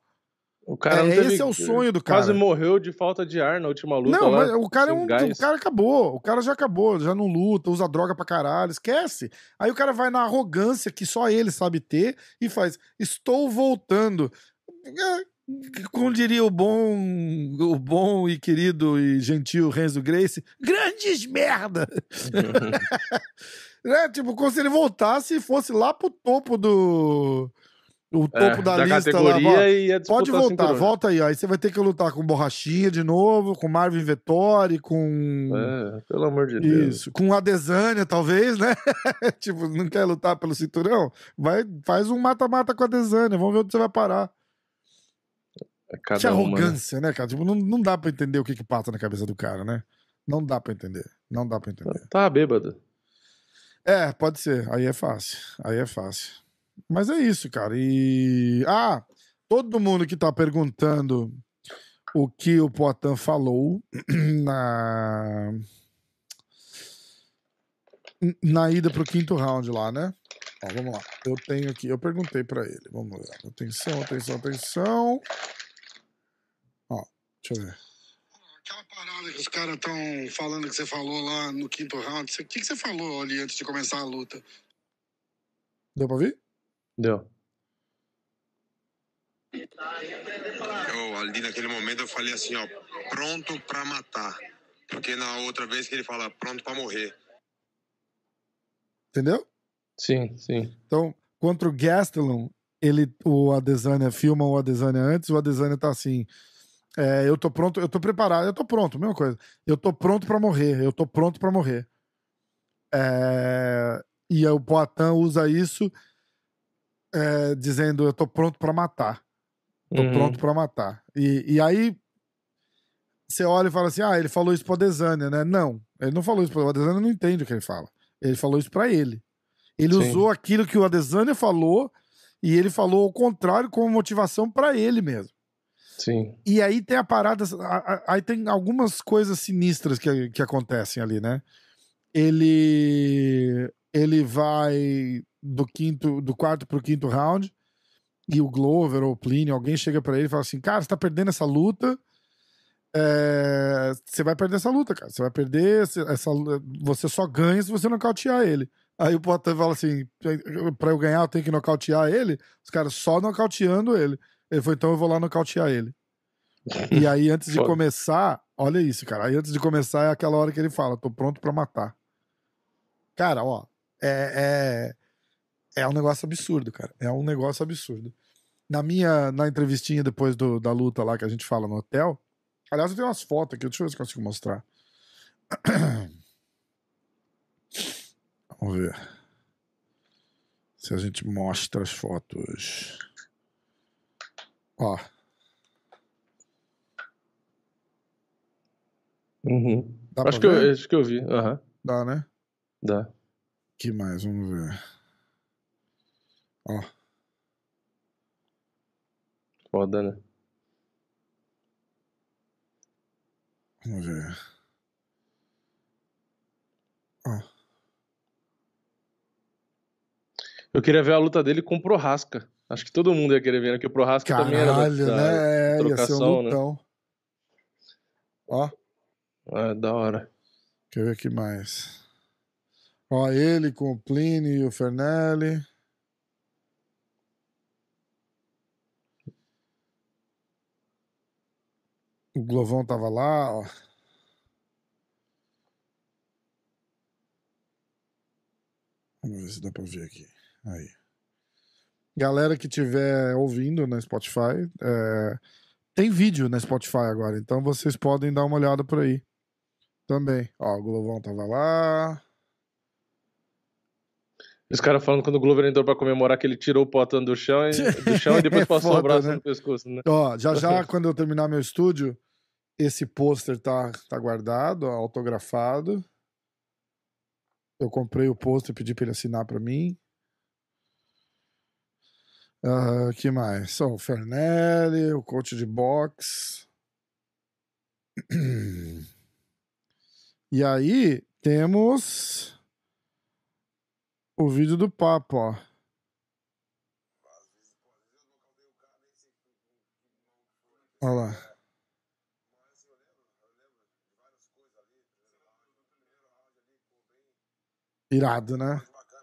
O cara é, teve- esse é o sonho do Quase cara. morreu de falta de ar na última luta. não, lá, mas o cara é um. gás. O cara acabou. O cara já acabou, já não luta, usa droga pra caralho, esquece. Aí o cara vai na arrogância que só ele sabe ter e faz: Estou voltando. É, Como diria o bom, o bom e querido e gentil Renzo Grace, grandes merda! É, tipo, como se ele voltasse e fosse lá pro topo do. O topo É, da, lista lá. categoria e Pode voltar, volta aí. Aí você vai ter que lutar com Borrachinha de novo, com Marvin Vettori, com. É, pelo amor de Deus. Isso, com Adesanya, talvez, né? tipo, não quer lutar pelo cinturão? Vai, faz um mata-mata com a Adesanya, vamos ver onde você vai parar. É cada que uma, né? arrogância, né, cara? Tipo, não, não dá pra entender o que que passa na cabeça do cara, né? Não dá pra entender. Não dá pra entender. Tá bêbado. É, pode ser. Aí é fácil. Aí é fácil. Mas é isso, cara. E. Ah! Todo mundo que tá perguntando o que o Poitin falou na. Na ida pro quinto round lá, né? Ó, vamos lá. Eu tenho aqui, eu perguntei pra ele. Vamos lá. Atenção, atenção, atenção. Ó, deixa eu ver. Aquela parada que os caras estão falando que você falou lá no quinto round, o que, que você falou ali antes de começar a luta? Deu pra ouvir? Deu. Eu, ali naquele momento eu falei assim, ó, pronto pra matar. Porque na outra vez que ele fala pronto pra morrer. Entendeu? Sim, sim. Então, contra o Gastelum, ele, o Adesanya filma o Adesanya antes, o Adesanya tá assim. é, eu tô pronto, eu tô preparado, eu tô pronto, mesma coisa. Eu tô pronto pra morrer, eu tô pronto pra morrer. É, e o Poitin usa isso é, dizendo eu tô pronto pra matar. Tô Uhum. pronto pra matar. E, e aí você olha e fala assim: ah, ele falou isso pro Adesanya, né? Não, ele não falou isso pro o Adesanya, não entende o que ele fala. Ele falou isso pra ele. Ele Sim. usou aquilo que o Adesanya falou e ele falou o contrário como motivação pra ele mesmo. Sim. E aí tem a parada, aí tem algumas coisas sinistras que, que acontecem ali, né? Ele ele vai do quinto, do quarto pro quinto round e o Glover ou o Plínio, alguém chega pra ele e fala assim, cara, você tá perdendo essa luta, é, você vai perder essa luta, cara, você vai perder essa, você só ganha se você nocautear ele. Aí o Poitin fala assim, pra eu ganhar eu tenho que nocautear ele, os caras só nocauteando ele. Ele falou, então eu vou lá nocautear ele. E aí, antes de começar, olha isso, cara. Aí, antes de começar, é aquela hora que ele fala: tô pronto pra matar. Cara, ó, é, é, é um negócio absurdo, cara. É um negócio absurdo. Na minha, na entrevistinha depois do- da luta lá que a gente fala no hotel, aliás, eu tenho umas fotos aqui, deixa eu ver se eu consigo mostrar. Vamos ver. Se a gente mostra as fotos. Ó. Uhum. Acho, que eu, acho que eu vi. Aham. Dá, né? Dá. que mais? Vamos ver. Ó. Foda, né? Vamos ver. Ó. Eu queria ver a luta dele com o Prohaska. Acho que todo mundo ia querer ver, né? Que o Prohaska também era da, Caralho, né? É, ia ser um trocação, né? lutão. Ó, É, da hora. quer ver que mais? Ó, ele com o Plínio e o Fernelli. O Glovão tava lá, ó. Vamos ver se dá pra ver aqui. Aí. Galera que estiver ouvindo na Spotify, é, tem vídeo na Spotify agora, então vocês podem dar uma olhada por aí. Também. Ó, o Glovão tava lá. Os caras falando quando o Glover entrou pra comemorar que ele tirou o potão do chão e, do chão e depois É passou o braço né? no pescoço, né? Ó, já já, quando eu terminar meu estúdio, esse pôster tá, tá guardado, autografado. Eu comprei o pôster, pedi pra ele assinar pra mim. Ah, que mais? Ó, o Fernelli, o coach de boxe. E aí, temos o vídeo do papo, ó. Olha lá. Irado, né?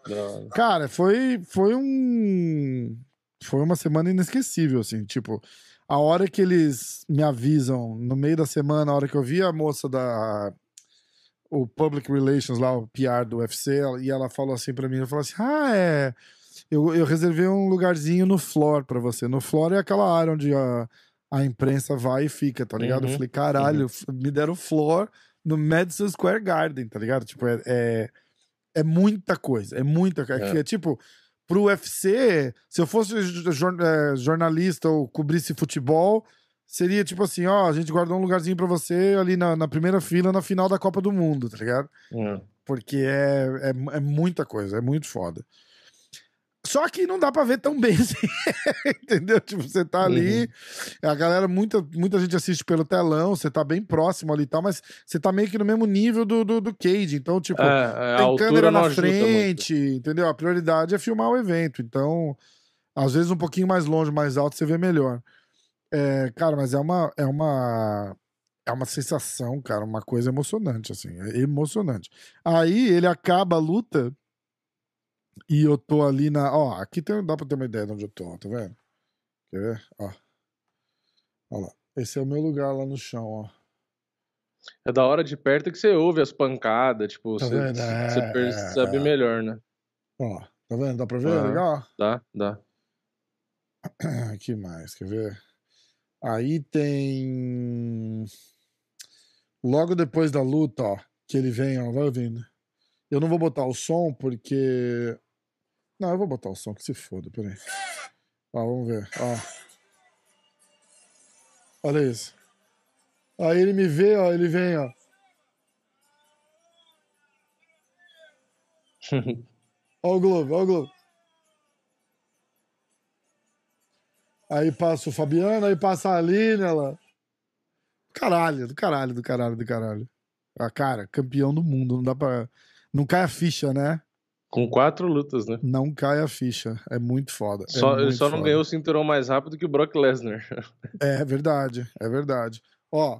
Hora. Cara, foi, foi um. Foi uma semana inesquecível, assim. Tipo, a hora que eles me avisam, no meio da semana, a hora que eu vi a moça da. O Public Relations lá, o PR do UFC, e ela falou assim pra mim: ela falou assim, ah, é. Eu, eu reservei um lugarzinho no floor pra você. No floor é aquela área onde a, a imprensa vai e fica, tá ligado? Eu Uhum, falei, caralho, me deram floor no Madison Square Garden, tá ligado? Tipo, é, é, é muita coisa, é muita coisa. É. É. é tipo, pro UFC, se eu fosse é, jornalista ou cobrisse futebol, seria tipo assim, ó, a gente guardou um lugarzinho pra você ali na, na primeira fila na final da Copa do Mundo, tá ligado? Hum. Porque é, é, é muita coisa, é muito foda. Só que não dá pra ver tão bem assim, entendeu? Tipo, você tá ali, a galera, muita, muita gente assiste pelo telão, você tá bem próximo ali e tal, mas você tá meio que no mesmo nível do, do, do Cage, então, tipo, É, é, tem câmera na frente, entendeu? A prioridade é filmar o evento, então, às vezes um pouquinho mais longe, mais alto, você vê melhor. É, cara, mas é uma, é uma, é uma sensação, cara, uma coisa emocionante, assim, é emocionante. Aí ele acaba a luta e eu tô ali na, ó, aqui tem, dá pra ter uma ideia de onde eu tô, tá vendo? Quer ver? Ó. Olha lá. Esse é o meu lugar lá no chão, ó. É da hora de perto que você ouve as pancadas, tipo, Tá você? É, você percebe é. melhor, né? Ó, tá vendo? Dá pra ver? Aham. Legal? Dá, dá. que mais? Quer ver? Aí tem. Logo depois da luta, ó, que ele vem, ó, vai ouvindo. Eu não vou botar o som porque. Não, eu vou botar o som, que se foda, peraí. Ó, vamos ver, ó. Olha isso. Aí ele me vê, ó, ele vem, ó. Ó o Globo, ó o Globo. Aí passa o Fabiano, aí passa a Aline, ela. Caralho, do caralho, do caralho, do caralho. Ah, cara, campeão do mundo, não dá pra. Não cai a ficha, né? Com quatro lutas, né? Não cai a ficha. É muito foda. é Só, ele muito só não foda. ganhou o cinturão mais rápido que o Brock Lesnar. É verdade, é verdade. Ó,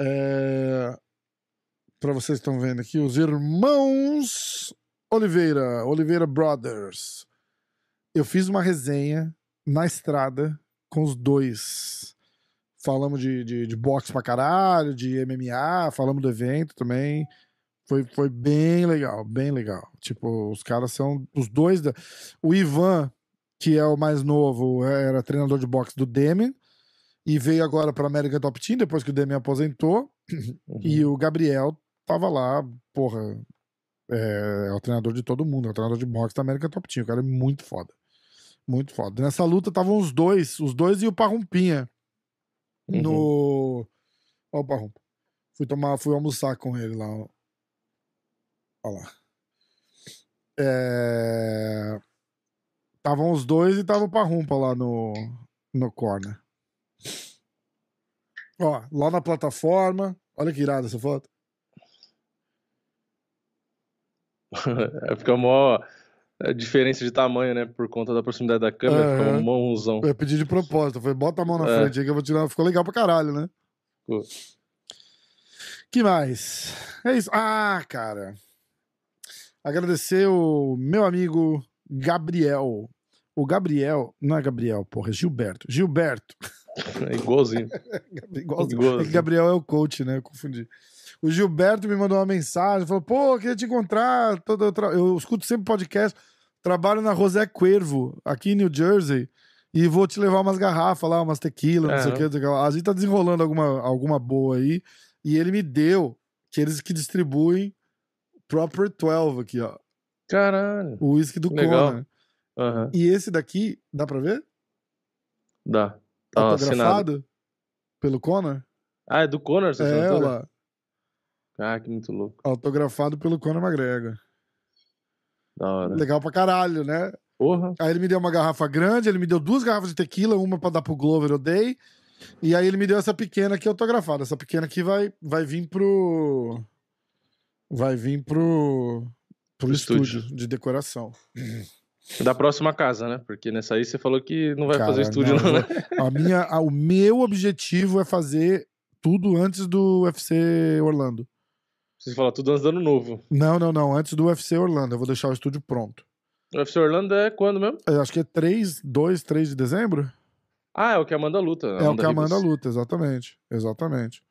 é... para vocês que estão vendo aqui, os irmãos Oliveira, Oliveira Brothers. Eu fiz uma resenha na estrada com os dois. Falamos de, de, de boxe pra caralho, de MMA, falamos do evento também. Foi, foi bem legal, bem legal. Tipo, os caras são os dois. Da... O Ivan, que é o mais novo, era treinador de boxe do Demian e veio agora para América Top Team depois que o Demian aposentou. Uhum. E o Gabriel tava lá, porra, é, é o treinador de todo mundo, é o treinador de boxe da América Top Team. O cara é muito foda. Muito foda. Nessa luta estavam os dois, os dois e o Parrumpinha. Uhum. No. Ó, o Parrumpa. Fui tomar, fui almoçar com ele lá. Lá. É... Estavam os dois e tava o Parrumpa lá no, no corner. Ó, lá na plataforma. Olha que irada essa foto. É, Fica mó é, diferença de tamanho, né? Por conta da proximidade da câmera, fica Aham. um mãozão. Eu pedi de propósito. Foi bota a mão na É. frente aí que eu vou tirar. Ficou legal pra caralho, né? Ficou. Que mais? É isso. Ah, cara. Agradecer o meu amigo Gabriel. O Gabriel, não é Gabriel, porra, é Gilberto. Gilberto. É igualzinho. Igualzinho. Igualzinho. É Gabriel é o coach, né? Eu confundi. O Gilberto me mandou uma mensagem, falou: pô, queria te encontrar. Todo- eu, escuto sempre podcast, trabalho na José Cuervo, aqui em New Jersey, e vou te levar umas garrafas lá, umas tequila, não sei o que. não sei o que lá. A gente tá desenrolando alguma, alguma boa aí, e ele me deu, que eles que distribuem Proper 12 aqui, ó. Caralho. O uísque do Legal. Aham. E esse daqui, dá pra ver? Dá. Tá. Autografado pelo Conor? Ah, é do Conor essa É, assinatura? lá. Ah, que muito louco. Autografado pelo Conor McGregor. Da hora. Legal pra caralho, né? Porra. Aí ele me deu uma garrafa grande, ele me deu duas garrafas de tequila, uma pra dar pro Glover, eu dei. E aí ele me deu essa pequena aqui autografada. Essa pequena aqui vai, vai vir pro. Vai vir pro. Pro Pro estúdio. estúdio. de decoração. Da próxima casa, né? Porque nessa aí você falou que não vai Cara, fazer estúdio, não, não, né? A minha, a- o meu objetivo é fazer tudo antes do UFC Orlando. Você falou tudo antes do ano novo. Não, não, não. Antes do UFC Orlando. Eu vou deixar o estúdio pronto. O UFC Orlando é quando mesmo? Eu acho que é 3, 2, 3 de dezembro? Ah, é o que Amanda luta. É o que. Amanda luta, exatamente. Exatamente.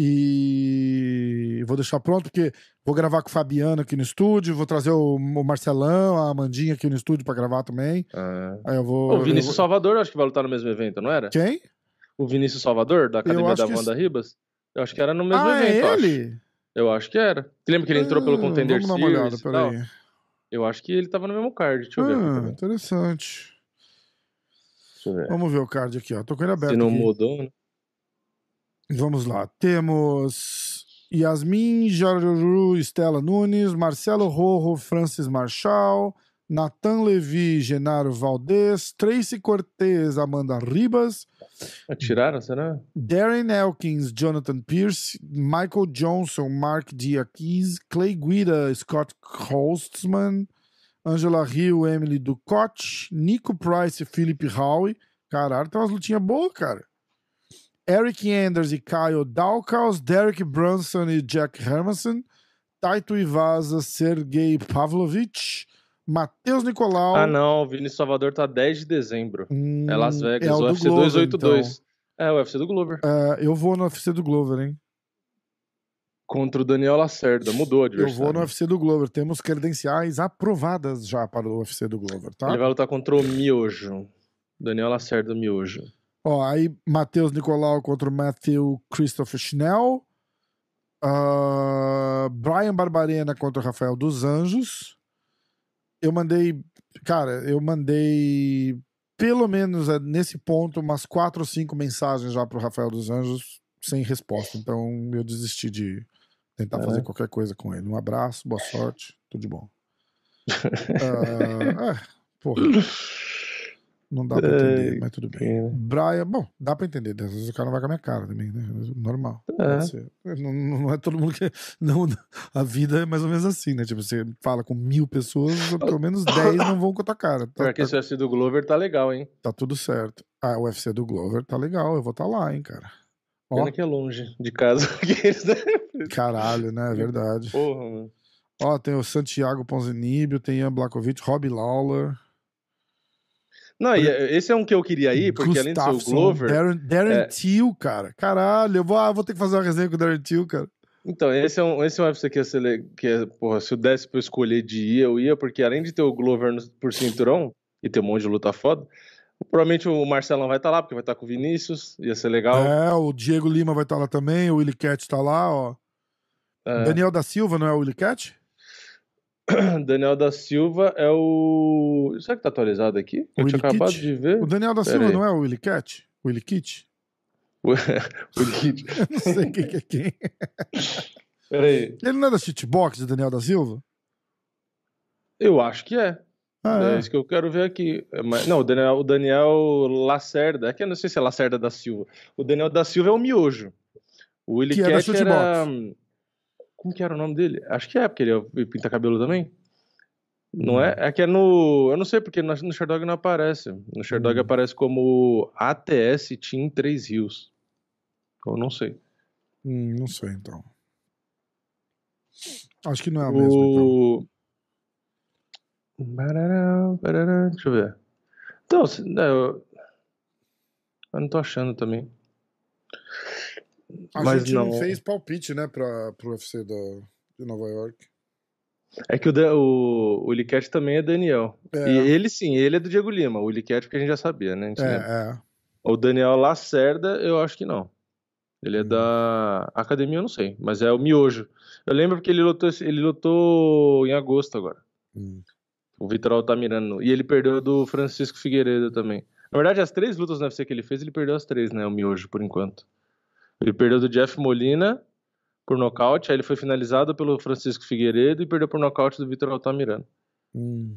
E vou deixar pronto, porque vou gravar com o Fabiano aqui no estúdio, vou trazer o, Marcelão, a Amandinha aqui no estúdio pra gravar também. Ah. Aí eu vou. O Vinícius eu vou- Salvador, acho que vai lutar no mesmo evento, não era? Quem? O Vinícius Salvador, da Academia acho da que Wanda Ribas? Eu acho que era no mesmo ah, evento, eu é acho. ele? Eu acho que era. Você lembra que ele entrou pelo Ah, Contender Vamos dar uma olhada, peraí. Eu acho que ele tava no mesmo card. Deixa eu ver aqui Ah, também. interessante. Deixa eu ver. Vamos ver o card aqui, ó. Tô com ele aberto. Se não aqui. mudou, né? Vamos lá. Temos Yasmin Jaruru, Estela Nunes, Marcelo Rojo, Francis Marchal, Nathan Levi, Genaro Valdez, Tracy Cortez, Amanda Ribas, Atiraram, será? Darren Elkins, Jonathan Pierce, Michael Johnson, Mark Diakis, Clay Guida, Scott Holstman, Angela Hill, Emily Ducote, Nico Price e Philip Howe. Caralho, tem umas lutinhas boas, cara. Eric Anders e Kyle Dalkaus, Derek Brunson e Jack Hermanson, Taito Ivasa, Sergei Pavlovich, Matheus Nicolau. Ah, não, o Vini Salvador tá 10 de dezembro. Hum, É Las Vegas, é o UFC Glover, 282. É, o UFC do Glover. então. É, eu vou no UFC do Glover, hein? Contra o Daniel Lacerda. Mudou o Eu adversário. vou no UFC do Glover. Temos credenciais aprovadas já para o UFC do Glover, tá? Ele vai lutar contra o Miojo. Daniel Lacerda Miojo. Ó, aí Matheus Nicolau contra o Matthew Christopher Schnell. Ah, Brian Barbarena contra o Rafael dos Anjos. Eu mandei. Cara, eu mandei pelo menos é, nesse ponto umas quatro ou cinco mensagens já pro Rafael dos Anjos sem resposta. Então eu desisti de tentar É. fazer qualquer coisa com ele. Um abraço, boa sorte, tudo de bom. Ah, é, porra. Não dá pra entender, Ai, mas tudo bem. pena. Brian, bom, dá pra entender. Às vezes o cara não vai com a minha cara também, né? Normal. É. Não, não é todo mundo que. Não, a vida é mais ou menos assim, né? Tipo, você fala com mil pessoas, pelo menos dez não vão com a tua cara. Tá, Pior que tá, esse UFC do Glover tá legal, hein? tá tudo certo. Ah, o UFC do Glover tá legal, eu vou estar lá, hein, cara. Ó, Pena que é longe de casa. caralho, né? É verdade. Porra, mano. Ó, tem o Santiago Ponzinibbio, tem Ian Blakovic, Rob Lawler. Não, e esse é um que eu queria ir, porque além de ser o Gustafsson, Glover. Darren, Darren é- Till, cara. Caralho, eu vou, ah, vou ter que fazer uma resenha com o Darren Till, cara. Então, esse é um, esse é um UFC que, le- que é, porra, se eu desse pra eu escolher de ir, eu ia, porque além de ter o Glover por cinturão e ter um monte de luta foda, provavelmente o Marcelão vai estar lá, porque vai estar com o Vinícius, ia ser legal. É, o Diego Lima vai estar lá também, o Willy Cat tá lá, ó. É. Daniel da Silva, não é o Willy Cat? Daniel da Silva é o. Será que tá atualizado aqui? Eu Willy tinha acabado Kit? de ver. O Daniel da Pera Silva aí. não é o Willy Cat? Willy Kit? O. Eu não sei quem que é quem. Peraí. Ele não é da Shitbox, o Daniel da Silva? Eu acho que é. Ah, É é. isso que eu quero ver aqui. É, mas- Não, o Daniel, o Daniel Lacerda. É que eu não sei se é Lacerda da Silva. O Daniel da Silva é o Miojo. O Willy Que é da Cat era. Como que era o nome dele? Acho que é, porque ele é- pinta cabelo também. Não é? É que é no. Eu não sei porque no, no Sherdog não aparece. No Sherdog Hum. aparece como ATS Team 3 Rios. Eu não sei. Hum, não sei, então. Acho que não é a mesma, então. O. Barará, barará, Deixa eu ver. Então, eu... eu não tô achando também. A Mas gente não... não- fez palpite, né, pra, pro UFC da, de Nova York. É que o, o, o Liquete também é Daniel. É. E ele sim, ele é do Diego Lima. O Liquete, porque a gente já sabia, né? A gente lembra. É, é. O Daniel Lacerda, eu acho que não. Ele é Hum. da academia, eu não sei, mas é o Miojo. Eu lembro porque ele lutou, ele lutou em agosto agora. Hum. O Vitor Altamirano. E ele perdeu do Francisco Figueiredo também. Na verdade, as três lutas no UFC que ele fez, ele perdeu as três, né? O Miojo, por enquanto. Ele perdeu do Jeff Molina por nocaute, aí ele foi finalizado pelo Francisco Figueiredo e perdeu por nocaute do Vitor Altamirano. Hum.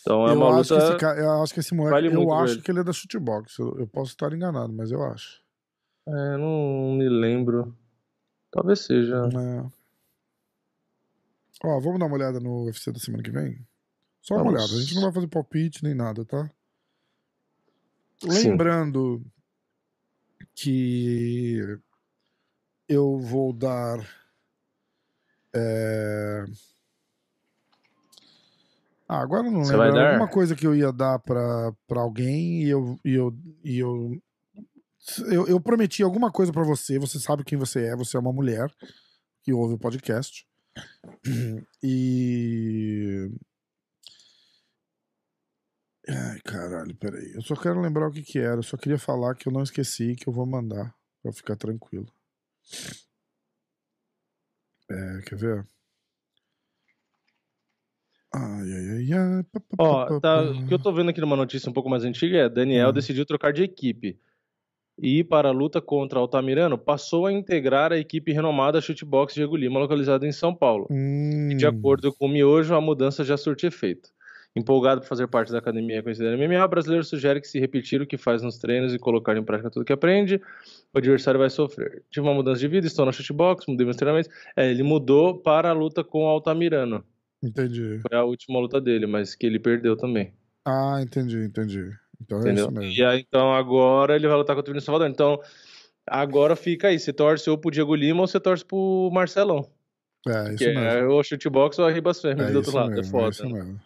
Então é eu, uma acho luta. que eu acho que esse moleque. vale eu acho ele. que ele é da Shootbox. Eu, eu posso estar enganado, mas eu acho. É, não me lembro. Talvez seja. É. Ó, vamos dar uma olhada no UFC da semana que vem? Só uma Vamos. olhada. A gente não vai fazer palpite nem nada, tá? Sim. Que eu vou dar. é, Ah, agora não Você lembro. dar? alguma coisa que eu ia dar pra, pra alguém e eu, e eu, e eu, eu, eu prometi alguma coisa pra você. Você sabe quem você é. Você é uma mulher que ouve o podcast. E. Ai, caralho, peraí. Eu só quero lembrar o que que era. Eu só queria falar que eu não esqueci que eu vou mandar pra ficar tranquilo. É, quer ver? Ai, ai, ai, ai. pá, pá, pá, Ó, pá, tá, o que eu tô vendo aqui numa notícia um pouco mais antiga é Daniel Hum. decidiu trocar de equipe e para a luta contra Altamirano passou a integrar a equipe renomada Chutebox Diego Lima, localizada em São Paulo. Hum, E de acordo com o Miojo, a mudança já surte efeito. Empolgado por fazer parte da academia conhecida MMA, o brasileiro sugere que se repetir o que faz nos treinos e colocar em prática tudo que aprende, o adversário vai sofrer. Tive uma mudança de vida, estou na chutebox, mudei meus treinamentos. É, ele mudou para a luta com o Altamirano. Entendi. Foi a última luta dele, mas que ele perdeu também. Ah, entendi, entendi. Então é Entendeu? isso mesmo. E aí, então agora ele vai lutar contra o Vinícius Salvador. Então agora fica aí: você torce ou pro Diego Lima ou você torce pro Marcelão. É, isso Que mesmo. é o chutebox ou a Ribas Fêmeas É do outro lado. mesmo, é foda. é isso né? mesmo.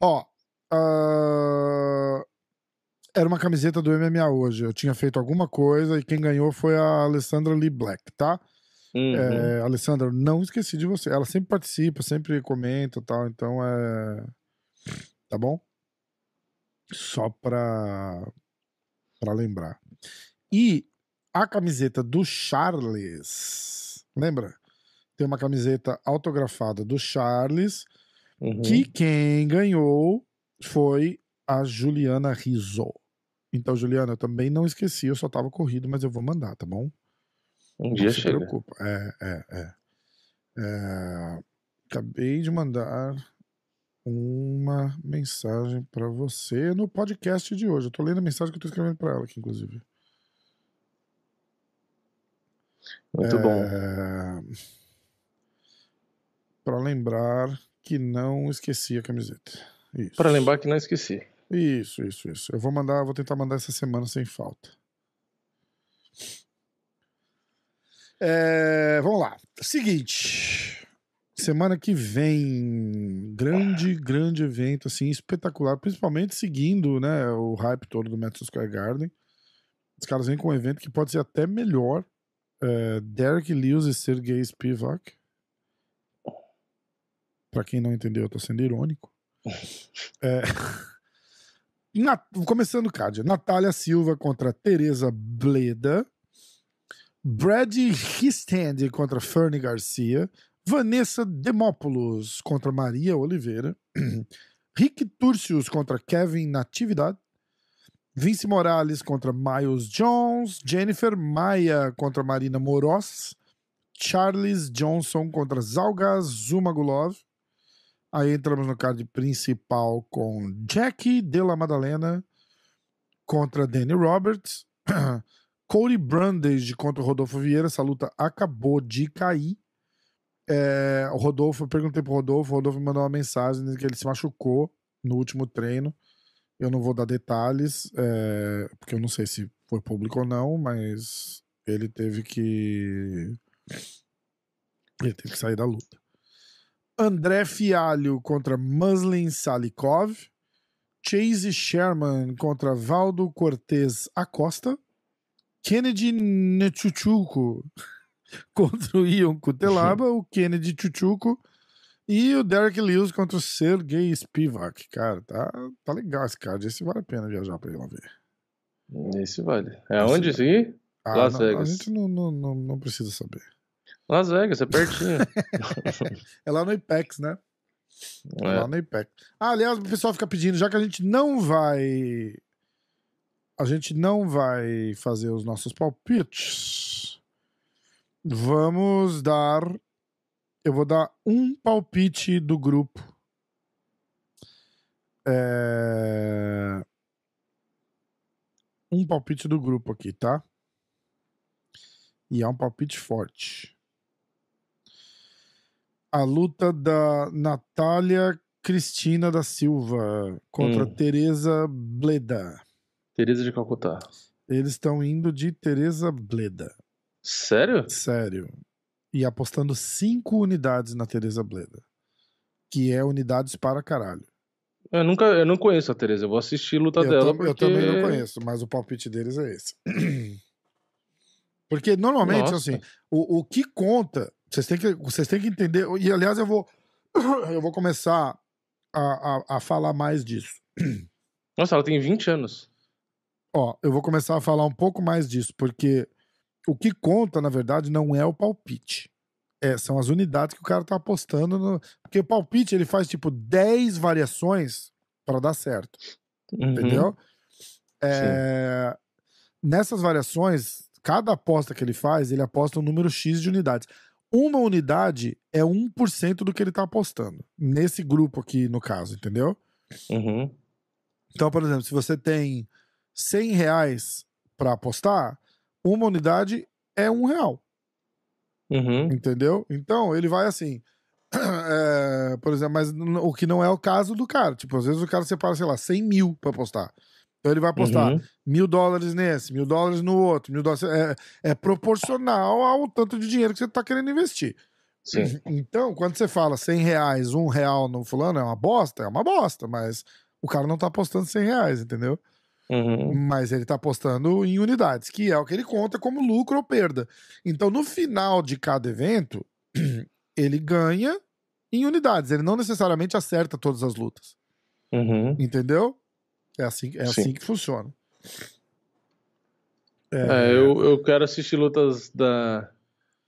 Ó, ah, era uma camiseta do MMA hoje. Eu tinha feito alguma coisa e quem ganhou foi a Alessandra Lee Black, tá? Uhum. É, Alessandra, não esqueci de você. Ela sempre participa, sempre comenta e tal, então é. Tá bom? Só pra, pra lembrar. E a camiseta do Charles, lembra? Tem uma camiseta autografada do Charles, Uhum. que quem ganhou foi a Juliana Rizzo. Então, Juliana, eu também não esqueci, eu só tava corrido, mas eu vou mandar, tá bom? Um Não dia se chega. preocupa. É, é, é. É, Acabei de mandar uma mensagem pra você no podcast de hoje. Eu tô lendo a mensagem que eu tô escrevendo pra ela aqui, inclusive. Muito bom. É... Pra lembrar que não esqueci a camiseta. Para lembrar que não esqueci. Isso, isso, isso. Eu vou mandar, vou tentar mandar essa semana sem falta. É, vamos lá. Seguinte. Semana que vem, grande, grande evento, assim, espetacular, principalmente seguindo, né, o hype todo do Madison Square Garden. Os caras vêm com um evento que pode ser até melhor. É, Derek Lewis e Sergei Spivak. Pra quem não entendeu, eu tô sendo irônico. É, Na- começando card, Natália Silva contra Teresa Bleda, Brad Ristand contra Fernie Garcia, Vanessa Demópolis contra Maria Oliveira, Rick Turcios contra Kevin Natividade, Vince Morales contra Miles Jones, Jennifer Maia contra Marina Moroz, Charles Johnson contra Zalga Zumagulov, Aí entramos no card principal com Jackie Della Madalena contra Danny Roberts. Cody Brandage contra Rodolfo Vieira. Essa luta acabou de cair. É, o Rodolfo, eu perguntei pro Rodolfo, o Rodolfo me mandou uma mensagem dizendo que ele se machucou no último treino. Eu não vou dar detalhes, é, porque eu não sei se foi público ou não, mas ele teve que. Ele teve que sair da luta. André Fialho contra Muslin Salikov. Chase Sherman contra Valdo Cortez Acosta. Kennedy Nechuchuco contra o Ion Kutelaba. o Kennedy Chuchuco. E o Derek Lewis contra o Sergei Spivak. Cara, tá, tá legal esse card. Esse vale a pena viajar pra ir lá ver. Esse vale. É onde isso aqui? Ah, Las não, Vegas. A gente não, não, não, não precisa saber. Las Vegas, é pertinho. É lá no Apex, né? É. É. Lá no IPEC. Ah, aliás, o pessoal fica pedindo, já que a gente não vai. A gente não vai fazer os nossos palpites. Vamos dar. Eu vou dar um palpite do grupo. É... Um palpite do grupo aqui, tá? E é um palpite forte a luta da Natália Cristina da Silva contra Hum. Teresa Bleda. Teresa de Calcutá. Eles estão indo de Teresa Bleda. Sério? Sério. E apostando cinco unidades na Teresa Bleda. Que é unidades para caralho. Eu nunca, eu não conheço a Teresa. Eu vou assistir a luta Eu, dela tam- porque... eu também não conheço, mas o palpite deles é esse. Porque normalmente, Nossa. assim, o, o que conta, vocês têm que, vocês têm que entender, e aliás eu vou, eu vou começar a, a, a falar mais disso. Nossa, ela tem 20 anos. Ó, eu vou começar a falar um pouco mais disso, porque o que conta, na verdade, não é o palpite. É, são as unidades que o cara tá apostando. No... Porque o palpite ele faz tipo 10 variações para dar certo. Uhum. Entendeu? É, Nessas variações, cada aposta que ele faz, ele aposta um número X de unidades. Uma unidade é 1% do que ele tá apostando. Nesse grupo aqui, no caso, entendeu? Uhum. Então, por exemplo, se você tem 100 reais para apostar, uma unidade é um real, Uhum. entendeu? Então, ele vai assim. é, por exemplo, mas o que não é o caso do cara. Tipo, às vezes o cara separa, sei lá, 100 mil pra apostar. Então ele vai apostar Uhum. mil dólares nesse, mil dólares no outro, mil dólares. É, é proporcional ao tanto de dinheiro que você tá querendo investir. Sim. Então, quando você fala 100 reais, um real no fulano, é uma bosta? É uma bosta, mas o cara não tá apostando 100 reais, entendeu? Uhum. Mas ele tá apostando em unidades, que é o que ele conta como lucro ou perda. Então, no final de cada evento, ele ganha em unidades. Ele não necessariamente acerta todas as lutas. Uhum. Entendeu? É assim, é Sim. assim que funciona. É, eu, eu quero assistir lutas da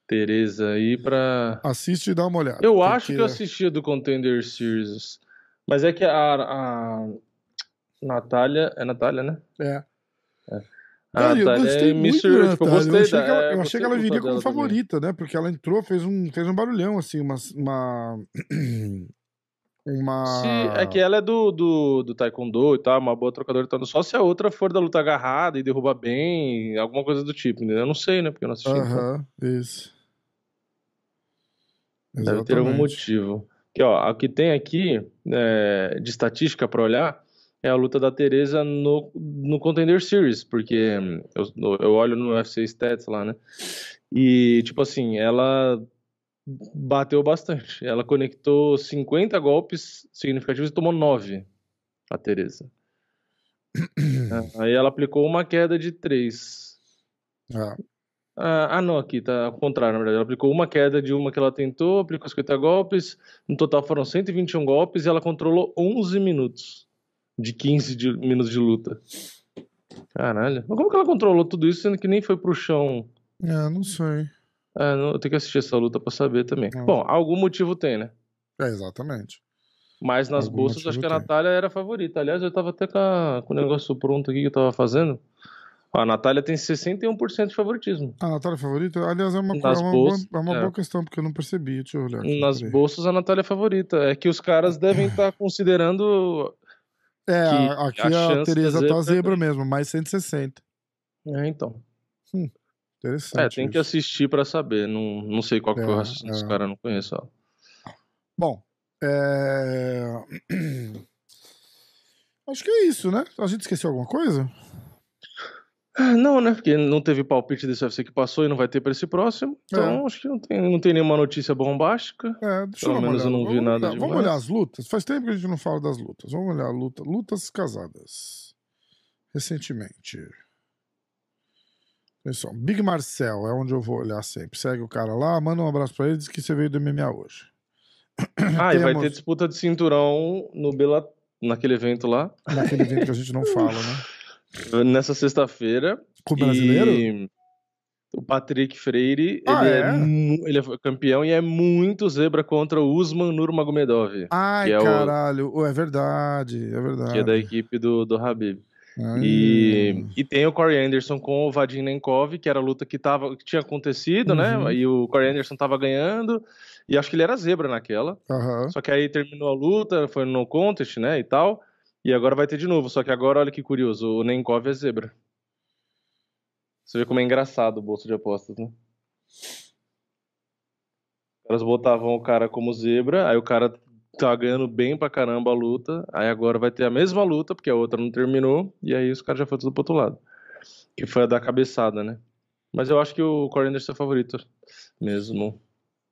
Tereza aí pra. Assiste e dá uma olhada. Eu porque- acho que eu assisti a do Contender Series. Mas é que a, a Natália. É Natália, né? É. A Cara, eu Natália gostei é muito Mr. da Tipo, eu Natália. gostei eu achei da- que ela, é, eu achei que ela viria como dela também. favorita, né? Porque ela entrou, fez um, fez um barulhão, assim, uma. Uma. Uma... Se- é que ela é do, do, do Taekwondo e tal, uma boa trocadora e tal. Só se a outra for da luta agarrada e derruba bem, alguma coisa do tipo, entendeu? Eu não sei, né? Porque eu não assisti. então. Aham, isso. Deve ter algum motivo. Que, ó, o que tem aqui é, de estatística pra olhar é a luta da Tereza no, no Contender Series, porque hum, eu, eu olho no UFC Stats lá, né? E, tipo assim, ela bateu bastante. Ela conectou 50 golpes significativos e tomou 9, a Tereza. É, Aí ela aplicou uma queda de 3. Ah, Ah, ah, não, aqui tá ao contrário, na verdade. Ela aplicou uma queda de uma que ela tentou, aplicou 50 golpes. No total foram 121 golpes e ela controlou 11 minutos de 15 de- minutos de luta. Caralho. Mas como que ela controlou tudo isso, sendo que nem foi pro chão? é, não sei. Ah, não, eu tenho que assistir essa luta pra saber também. Ah. Bom, algum motivo tem, né? É, exatamente. Mas nas Algum bolsas, acho que a tem. Natália era a favorita. Aliás, eu tava até com, a- com o negócio pronto aqui que eu tava fazendo. A Natália tem 61% de favoritismo. A Natália é favorita? Aliás, é uma, Nas é uma, bolsas, boa, é uma é. boa questão, porque eu não percebi. Deixa eu olhar aqui. Nas peraí. bolsas, a Natália é favorita. É que os caras devem estar considerando. É, que aqui a a, Tereza tá zebra- zebra mesmo, mais 160. É, então. Interessante. É, tem que isso. assistir pra saber. Não, não sei qual que foi o É, raciocínio dos é. caras, não conheço. Ó. Bom, é... acho que é isso, né? A gente esqueceu alguma coisa? Ah, Não, né? Porque não teve palpite desse UFC que passou e não vai ter pra esse próximo. Então, É. acho que não tem, não tem nenhuma notícia bombástica. É, deixa Pelo eu menos eu não vi vamos nada olhar, Vamos olhar as lutas? Faz tempo que a gente não fala das lutas. Vamos olhar a luta. Lutas casadas. Recentemente. Pessoal, Big Marcel é onde eu vou olhar sempre. Segue o cara lá, manda um abraço pra ele, diz que você veio do MMA hoje. Ah, e vai Temos- ter disputa de cinturão no Bela... naquele evento lá, Naquele evento que a gente não fala, né? nessa sexta-feira. Com o brasileiro? E o Patrick Freire, Ah, ele, é? é? mu- ele é campeão e é muito zebra contra o Usman Nurmagomedov, Ai, é o- caralho. Oh, é verdade, é verdade. que é da equipe do, do Habib. E, e tem o Corey Anderson com o Vadim Nenkov, que era a luta que, tava, que tinha acontecido, Uhum. né? E o Corey Anderson tava ganhando, e acho que ele era zebra naquela. Aham. Só que aí terminou a luta, foi no contest, né, e tal. E agora vai ter de novo. Só que agora, olha que curioso, o Nenkov é zebra. Você vê como é engraçado o bolso de apostas, né? Caras botavam o cara como zebra, aí o cara tá ganhando bem pra caramba a luta, aí agora vai ter a mesma luta, porque a outra não terminou, e aí os caras já foram tudo pro outro lado. Que foi a da cabeçada, né? Mas eu acho que o Corey Anderson é favorito mesmo.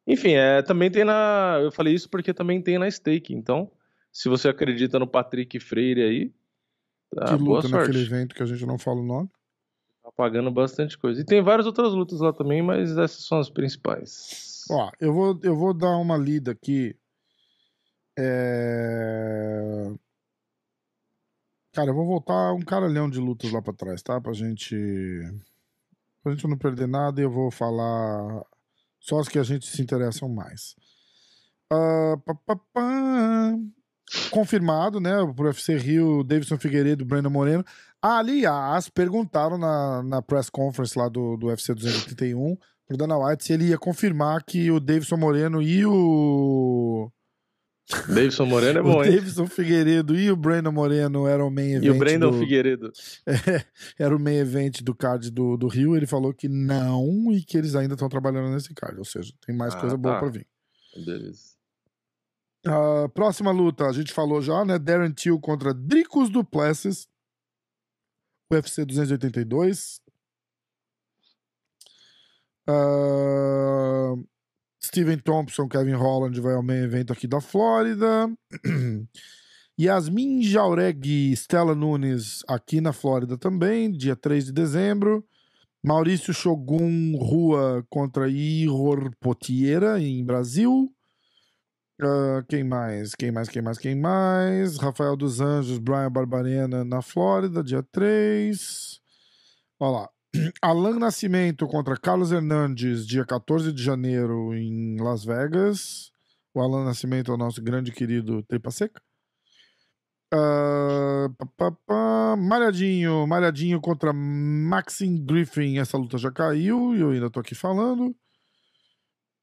Enfim, é, também tem na. Eu falei isso porque também tem na stake. Então, se você acredita no Patrick Freire aí, tá, que boa luta sorte. naquele evento que a gente não fala o nome. Tá pagando bastante coisa. E tem várias outras lutas lá também, mas essas são as principais. Ó, eu vou, eu vou dar uma lida aqui. É... Cara, eu vou voltar um caralhão de lutas lá pra trás, tá? Pra gente. Pra gente não perder nada e eu vou falar só as que a gente se interessam mais. Ah, pá, pá, pá. Confirmado, né? Pro UFC Rio, Davidson Figueiredo Brandon Moreno. Aliás, perguntaram na, na press conference lá do, do UFC 281 pro Dana White se ele ia confirmar que o Davidson Moreno e o. Davidson Moreno é o bom, hein? Davidson Figueiredo e o Brandon Moreno eram o main event. E o Brandon do, Figueiredo. era o main event do card do, do Rio. Ele falou que não e que eles ainda estão trabalhando nesse card. Ou seja, tem mais Ah, coisa boa tá. pra vir. Beleza. Ah, próxima luta, a gente falou já, né? Darren Till contra Dricos Duplessis. UFC 282. Ah, Steven Thompson, Kevin Holland vai ao meio evento aqui da Flórida. Yasmin Jauregui, Stella Nunes aqui na Flórida também, dia 3 de dezembro. Maurício Shogun Rua contra Ihor Potiera em Brasil. Uh, quem mais? Quem mais? Quem mais? Quem mais? Rafael dos Anjos, Brian Barbarena na Flórida, dia 3. Olha lá. Alan Nascimento contra Carlos Hernandes, dia 14 de janeiro em Las Vegas. O Alan Nascimento é o nosso grande querido Tripa Seca. Uh, pá, pá, pá. Malhadinho, Malhadinho contra Maxine Griffin. Essa luta já caiu e eu ainda tô aqui falando.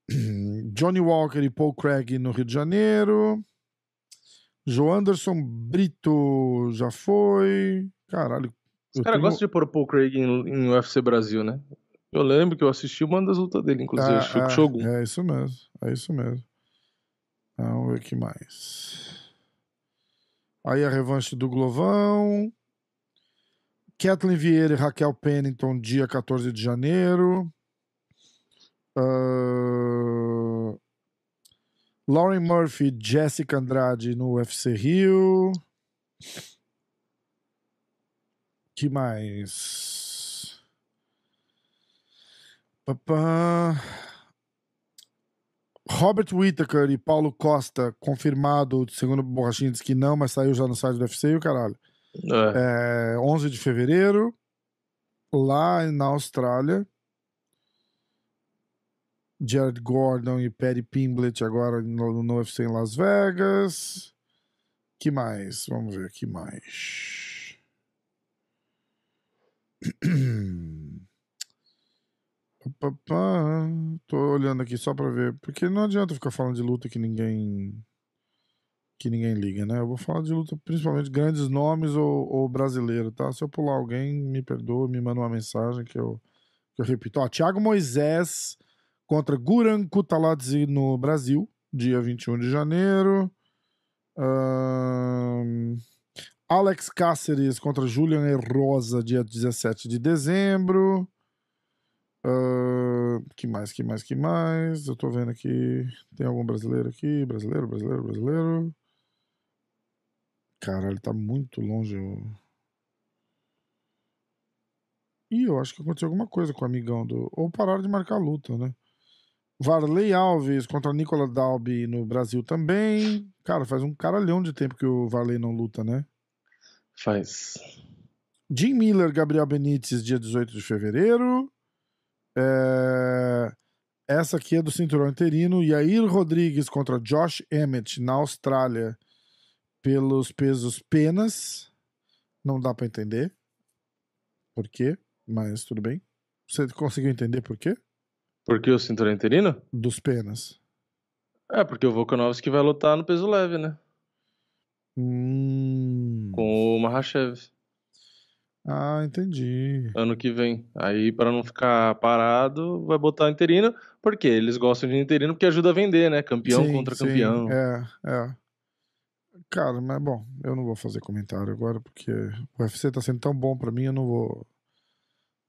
Johnny Walker e Paul Craig no Rio de Janeiro. Joe Anderson Brito já foi. Caralho. Os caras tenho... gostam de pôr o Paul Craig em, em UFC Brasil, né? Eu lembro que eu assisti uma das lutas dele, inclusive. Ah, ah, Shogun. É isso mesmo. É isso mesmo. Vamos ver o que mais. Aí a revanche do Glovão. Kathleen Vieira e Raquel Pennington, dia 14 de janeiro. Uh... Lauren Murphy, Jessica Andrade no UFC Rio. Que mais? Papá. Robert Whittaker e Paulo Costa, confirmado, segundo o Borrachinha, diz que não, mas saiu já no site do UFC e o caralho. É. É, 11 de fevereiro, lá na Austrália. Jared Gordon e Paddy Pimblett agora no, no UFC em Las Vegas. Que mais? Vamos ver, que mais? Tô olhando aqui só pra ver, porque não adianta ficar falando de luta que ninguém que ninguém liga, né? Eu vou falar de luta principalmente grandes nomes ou, ou brasileiro, tá? Se eu pular alguém, me perdoa, me manda uma mensagem que eu, que eu repito. Ó, Thiago Moisés contra Guran Kutaladze no Brasil, dia 21 de janeiro. Ahn, Alex Cáceres contra Julian Rosa, dia 17 de dezembro. Ah, que mais, que mais, que mais? Eu tô vendo aqui. Tem algum brasileiro aqui? Brasileiro, brasileiro, brasileiro. Caralho, tá muito longe. o- Ih, eu acho que aconteceu alguma coisa com o amigão do. Ou pararam de marcar luta, né? Varley Alves contra Nicola Dalby no Brasil também. Cara, faz um caralhão de tempo que o Varley não luta, né? Faz. Jim Miller, Gabriel Benítez, dia 18 de fevereiro. É, Essa aqui é do cinturão interino. Yair Rodrigues contra Josh Emmett na Austrália pelos pesos penas. Não dá pra entender por quê, mas tudo bem. Você conseguiu entender por quê? Por que o cinturão interino? Dos penas. É, porque o Volkanovski vai lutar no peso leve, né? Hum. Com o Mahashev, Ah, entendi. ano que vem. Aí, pra não ficar parado, vai botar o interino. Por quê? Eles gostam de interino porque ajuda a vender, né? Campeão Sim, contra sim, campeão. É, é. Cara, mas bom, eu não vou fazer comentário agora porque o UFC tá sendo tão bom pra mim, eu não vou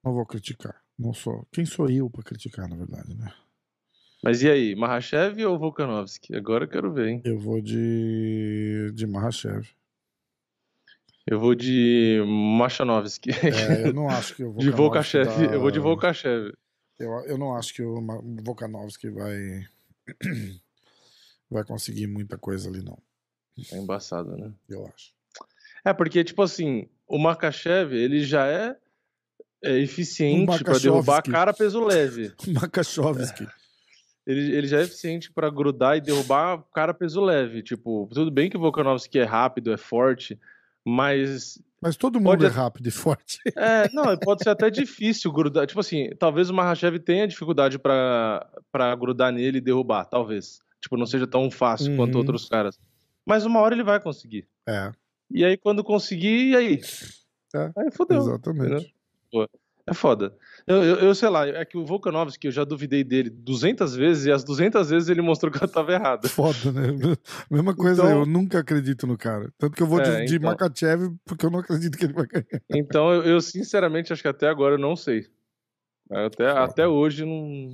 não vou criticar. Não sou. Quem sou eu pra criticar, na verdade, né? Mas e aí, Mahashev ou Volkanovski? Agora eu quero ver, hein? Eu vou de de Mahashev. Eu vou de Machanovski. É, eu não acho que o de Volkanovski Volkachev. dá- Eu vou de Volkachev. Eu, eu não acho que o Volkanovski vai vai conseguir muita coisa ali não. É embaçado, né? Eu acho. É, porque, tipo assim, o Makachev, ele já é, é eficiente O pra derrubar a cara peso leve. Makachovski. Ele, ele já é eficiente pra grudar e derrubar o cara peso leve. Tipo, tudo bem que o Volkanovski é rápido, é forte, mas Mas todo mundo Pode- é rápido e forte. É, não, pode ser até difícil grudar. Tipo assim, talvez o Mahashev tenha dificuldade pra, pra grudar nele e derrubar, talvez. Tipo, não seja tão fácil quanto Uhum. outros caras. Mas uma hora ele vai conseguir. É, E aí, quando conseguir, e aí? É, aí fodeu. exatamente. É foda. Eu, eu, eu sei lá, é que o Volkanovski, eu já duvidei dele 200 vezes e as 200 vezes ele mostrou que eu tava errado. Foda, né? Mesma coisa, Então- eu nunca acredito no cara. Tanto que eu vou de, É, de então. Makachev porque eu não acredito que ele vai ganhar. Então, eu, eu, sinceramente acho que até agora eu não sei. Até, Foda. até hoje não.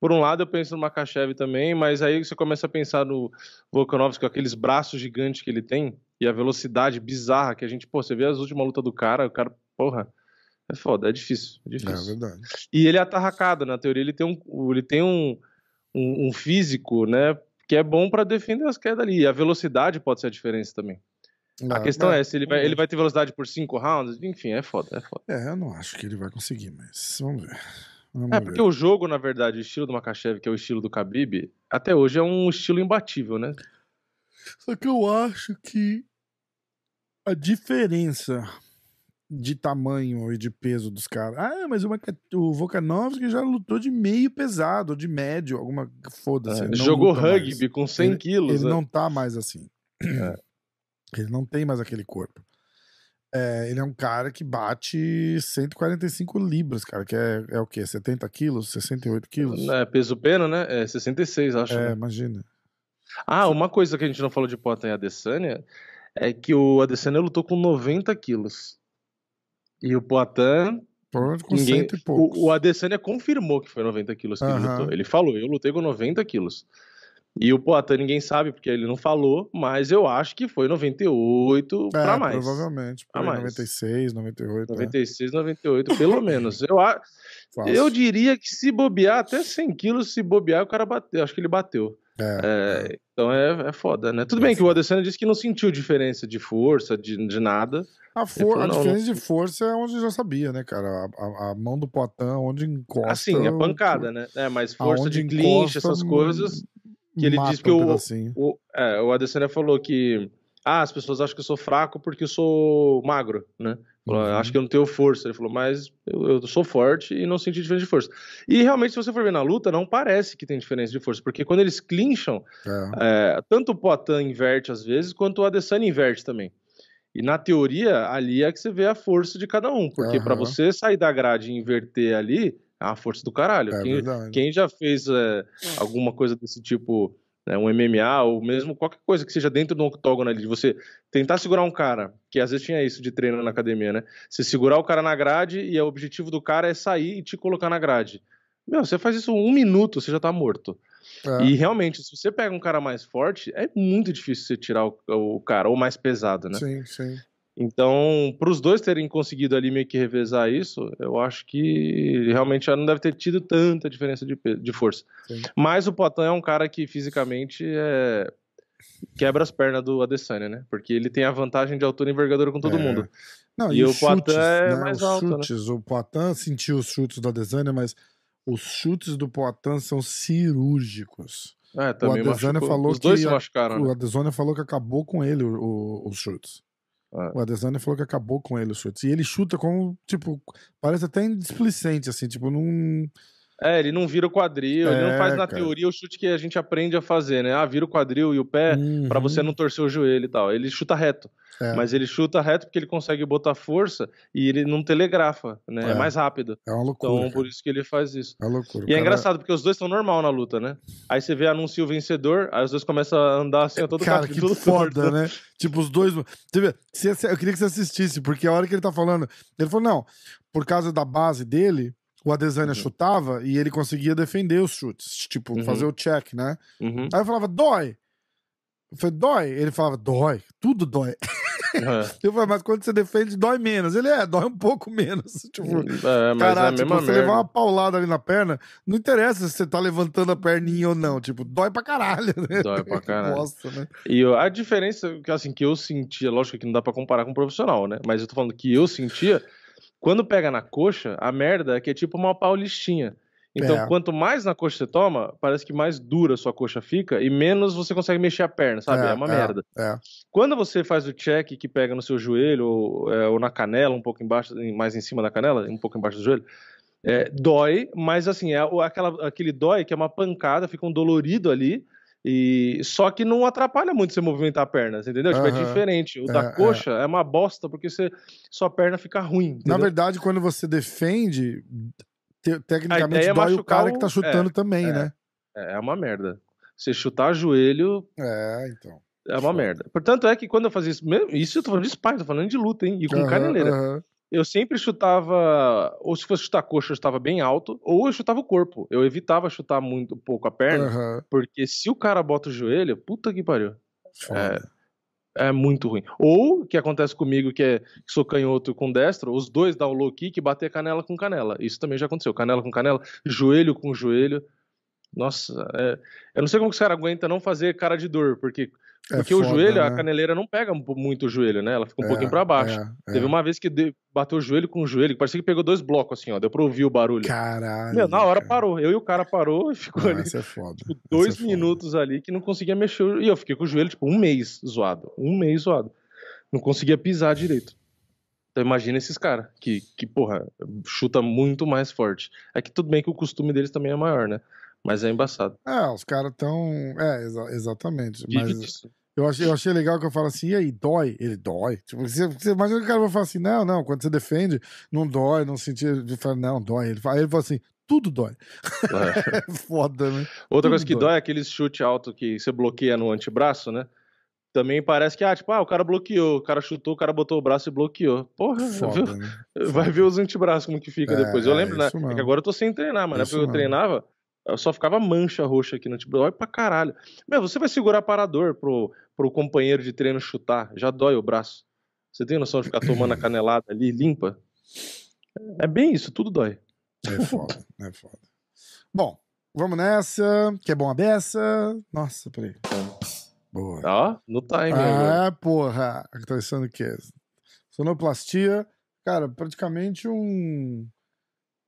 por um lado eu penso no Makachev também, mas aí você começa a pensar no Volkanovski com aqueles braços gigantes que ele tem e a velocidade bizarra que a gente, pô, você vê as últimas lutas do cara, o cara, porra, é foda, é difícil, é É difícil. verdade. E ele é atarracado, na teoria ele tem um, ele tem um, um, um físico, né, que é bom pra defender as quedas ali. E a velocidade pode ser a diferença também. A questão é, se ele vai, ele vai ter velocidade por cinco rounds, enfim, é foda, é foda. É, eu não acho que ele vai conseguir, mas vamos ver. Vamos É, ver. porque o jogo, na verdade, o estilo do Makachev, que é o estilo do Khabib, até hoje é um estilo imbatível, né? Só que eu acho que a diferença de tamanho e de peso dos caras. Ah, mas o, Maka- o Volkanovski já lutou de meio pesado, de médio, alguma. Foda-se. ele não Jogou luta mais. rugby com 100 Ele- quilos. Ele né? não tá mais assim. É. Ele não tem mais aquele corpo. É, ele é um cara que bate 145 libras, cara, que é, é o quê? 70 quilos? 68 quilos? É, peso pena, né? É 66, acho. É, né? imagina. Ah, uma coisa que a gente não falou de Poatan e Adesanya é que o Adesanya lutou com 90 quilos. E o Provavelmente com ninguém... cento e poucos. o, o Adesanya confirmou que foi 90 quilos que ele Aham. lutou. Ele falou, eu lutei com 90 quilos. E o Poatan ninguém sabe porque ele não falou, mas eu acho que foi 98 É, pra mais. Provavelmente. Pra mais. 96, 98. 96, 98, pelo menos. Eu, a- é, eu diria que se bobear, até 100 quilos, se bobear, o cara bateu. Acho que ele bateu. É, É, então é, é foda, né? Tudo É bem que o. Adesanya disse que não sentiu diferença de força, de, de nada. A, for- falou, a não, diferença de força é onde já sabia, né, cara? A, a- a mão do Potan, onde encosta. Assim, é o- pancada, né? É, mas força de clinch, essas coisas. que ele diz que um o-. O, é, o Adesanya falou que. Ah, as pessoas acham que eu sou fraco porque eu sou magro, né? Falou, Uhum. Acho que eu não tenho força. Ele falou, mas eu, eu sou forte e não senti diferença de força. E realmente, se você for ver na luta, não parece que tem diferença de força, porque quando eles clincham, É. É, tanto o Poitin inverte às vezes, quanto o Adesanya inverte também. E na teoria, ali é que você vê a força de cada um. Porque pra Aham. você sair da grade e inverter ali, é a força do caralho. É quem, quem já fez é, alguma coisa desse tipo, né, um MMA, ou mesmo qualquer coisa que seja dentro do octógono ali, de você tentar segurar um cara, que às vezes tinha isso de treino na academia, né? Você segurar o cara na grade e o objetivo do cara é sair e te colocar na grade. Meu, você faz isso um minuto, você já tá morto. É. E realmente, se você pega um cara mais forte, é muito difícil você tirar o, o cara, ou mais pesado, né? Sim, sim. Então, para os dois terem conseguido ali meio que revezar isso, eu acho que realmente já não deve ter tido tanta diferença de, de força. Sim. Mas o Potan é um cara que fisicamente é... quebra as pernas do Adesanya, né? Porque ele tem a vantagem de altura e envergadura com todo É. mundo. Não, E e, o Poitin é né? mais os alto, né? chutes. O Poitin sentiu os chutes do Adesanya, mas os chutes do Poitin são cirúrgicos. É, também Adesanya machucou. falou Os dois que se machucaram, né? O Adesanya falou que acabou com ele o- o- os chutes. É. O Adesanya falou que acabou com ele os chutes. E ele chuta como, tipo, parece até indisplicente, assim, tipo, não. É, ele não vira o quadril, ele não É, faz na cara. teoria o chute que a gente aprende a fazer, né? Ah, vira o quadril e o pé pra Uhum. você não torcer o joelho e tal. Ele chuta reto, É, mas ele chuta reto porque ele consegue botar força e ele não telegrafa, né? É, É. mais rápido. é uma loucura. Então, cara. por isso que ele faz isso. É uma loucura. E é cara- engraçado porque os dois estão normal na luta, né? Aí você vê anuncia o vencedor, aí os dois começam a andar assim, a todo Cara, que capítulo foda, torto. né? Tipo, os dois. Eu queria que você assistisse, porque a hora que ele tá falando. Ele falou, não, por causa da base dele, o Adesanya Uhum. chutava e ele conseguia defender os chutes. Tipo, Uhum. fazer o check, né? Uhum. Aí eu falava, dói. Eu falei, dói? Ele falava, dói, tudo dói. É. Eu falei, mas quando você defende, dói menos. Ele é, dói um pouco menos. Tipo, É, mas é Caralho, tipo, mesma você merda. levar uma paulada ali na perna, não interessa se você tá levantando a perninha ou não. Tipo, dói pra caralho, né? Dói pra caralho. Nossa, né? E a diferença que assim que eu sentia, lógico que não dá pra comparar com um profissional, né? Mas eu tô falando que eu sentia quando pega na coxa, a merda é que é tipo uma paulistinha. Então, É. quanto mais na coxa você toma, parece que mais dura a sua coxa fica e menos você consegue mexer a perna, sabe? É, uma merda. É. Quando você faz o check que pega no seu joelho ou, é, ou na canela, um pouco embaixo, mais em cima da canela, um pouco embaixo do joelho, é, dói, mas assim, é aquela, aquele dói que é uma pancada, fica um dolorido ali, e só que não atrapalha muito você movimentar a perna, entendeu? Tipo, é diferente. O É, da é. coxa é. uma bosta, porque você, sua perna fica ruim. Na entendeu? verdade, quando você defende, te- tecnicamente é dói o cara o- que tá chutando também, é. né? É uma merda. Você chutar joelho É, então. é uma Foda. merda. Portanto, é que quando eu fazia isso, mesmo, isso eu tô falando de sparring, tô falando de luta, hein? E com Aham, caneleira. aham. Eu sempre chutava, ou se fosse chutar coxa, eu chutava bem alto, ou eu chutava o corpo. Eu evitava chutar muito pouco a perna, Aham. porque se o cara bota o joelho, puta que pariu. Foda. É muito ruim. Ou, o que acontece comigo, que é que sou canhoto com destro, os dois dá o low kick e bater canela com canela. Isso também já aconteceu. Canela com canela, joelho com joelho. Nossa, é- eu não sei como que os caras aguentam não fazer cara de dor, porque, É porque o foda, joelho, a né? caneleira não pega mu- muito o joelho, né? Ela fica um É, pouquinho pra baixo. é, é. Teve uma vez que bateu o joelho com o joelho, parecia que pegou dois blocos assim, ó. Deu pra ouvir o barulho. Caralho. Meu, na hora cara. parou. Eu e o cara parou e ficou Não, ali essa é foda. tipo, Essa dois é foda. minutos ali que não conseguia mexer. E eu fiquei com o joelho, tipo, um mês zoado. Um mês zoado. Não conseguia pisar direito. Então imagina esses caras, que, que, porra, chuta muito mais forte. É que tudo bem que o costume deles também é maior, né? Mas é embaçado. É, os caras tão. É, exa- exatamente. Vive Mas disso. eu achei, eu achei legal que eu falo assim, e aí, dói? Ele dói. Tipo, você, você imagina que o cara vai falar assim, não, não, quando você defende, não dói, não sentir. Ele fala, não, dói. Ele fala, aí ele fala assim, tudo dói. É. É foda, né? Outra Tudo coisa que dói. dói é aquele chute alto que você bloqueia no antebraço, né? Também parece que, ah, tipo, ah, o cara bloqueou, o cara chutou, o cara botou o braço e bloqueou. Porra, viu? Foda, né? Vai ver os antebraços como que fica É, depois. Eu lembro, né? isso É que agora eu tô sem treinar, mas na Isso época que eu treinava, só ficava mancha roxa aqui no antebraço. Dói pra caralho. Meu, você vai segurar parador pro, pro companheiro de treino chutar, já dói o braço. Você tem noção de ficar tomando a canelada ali limpa? É bem isso, tudo dói. É foda, é foda. Bom, vamos nessa. Que é bom a beça. Nossa, peraí. Boa. Ó, no time agora. Ah, porra. Tá achando o quê? Sonoplastia. Cara, praticamente um.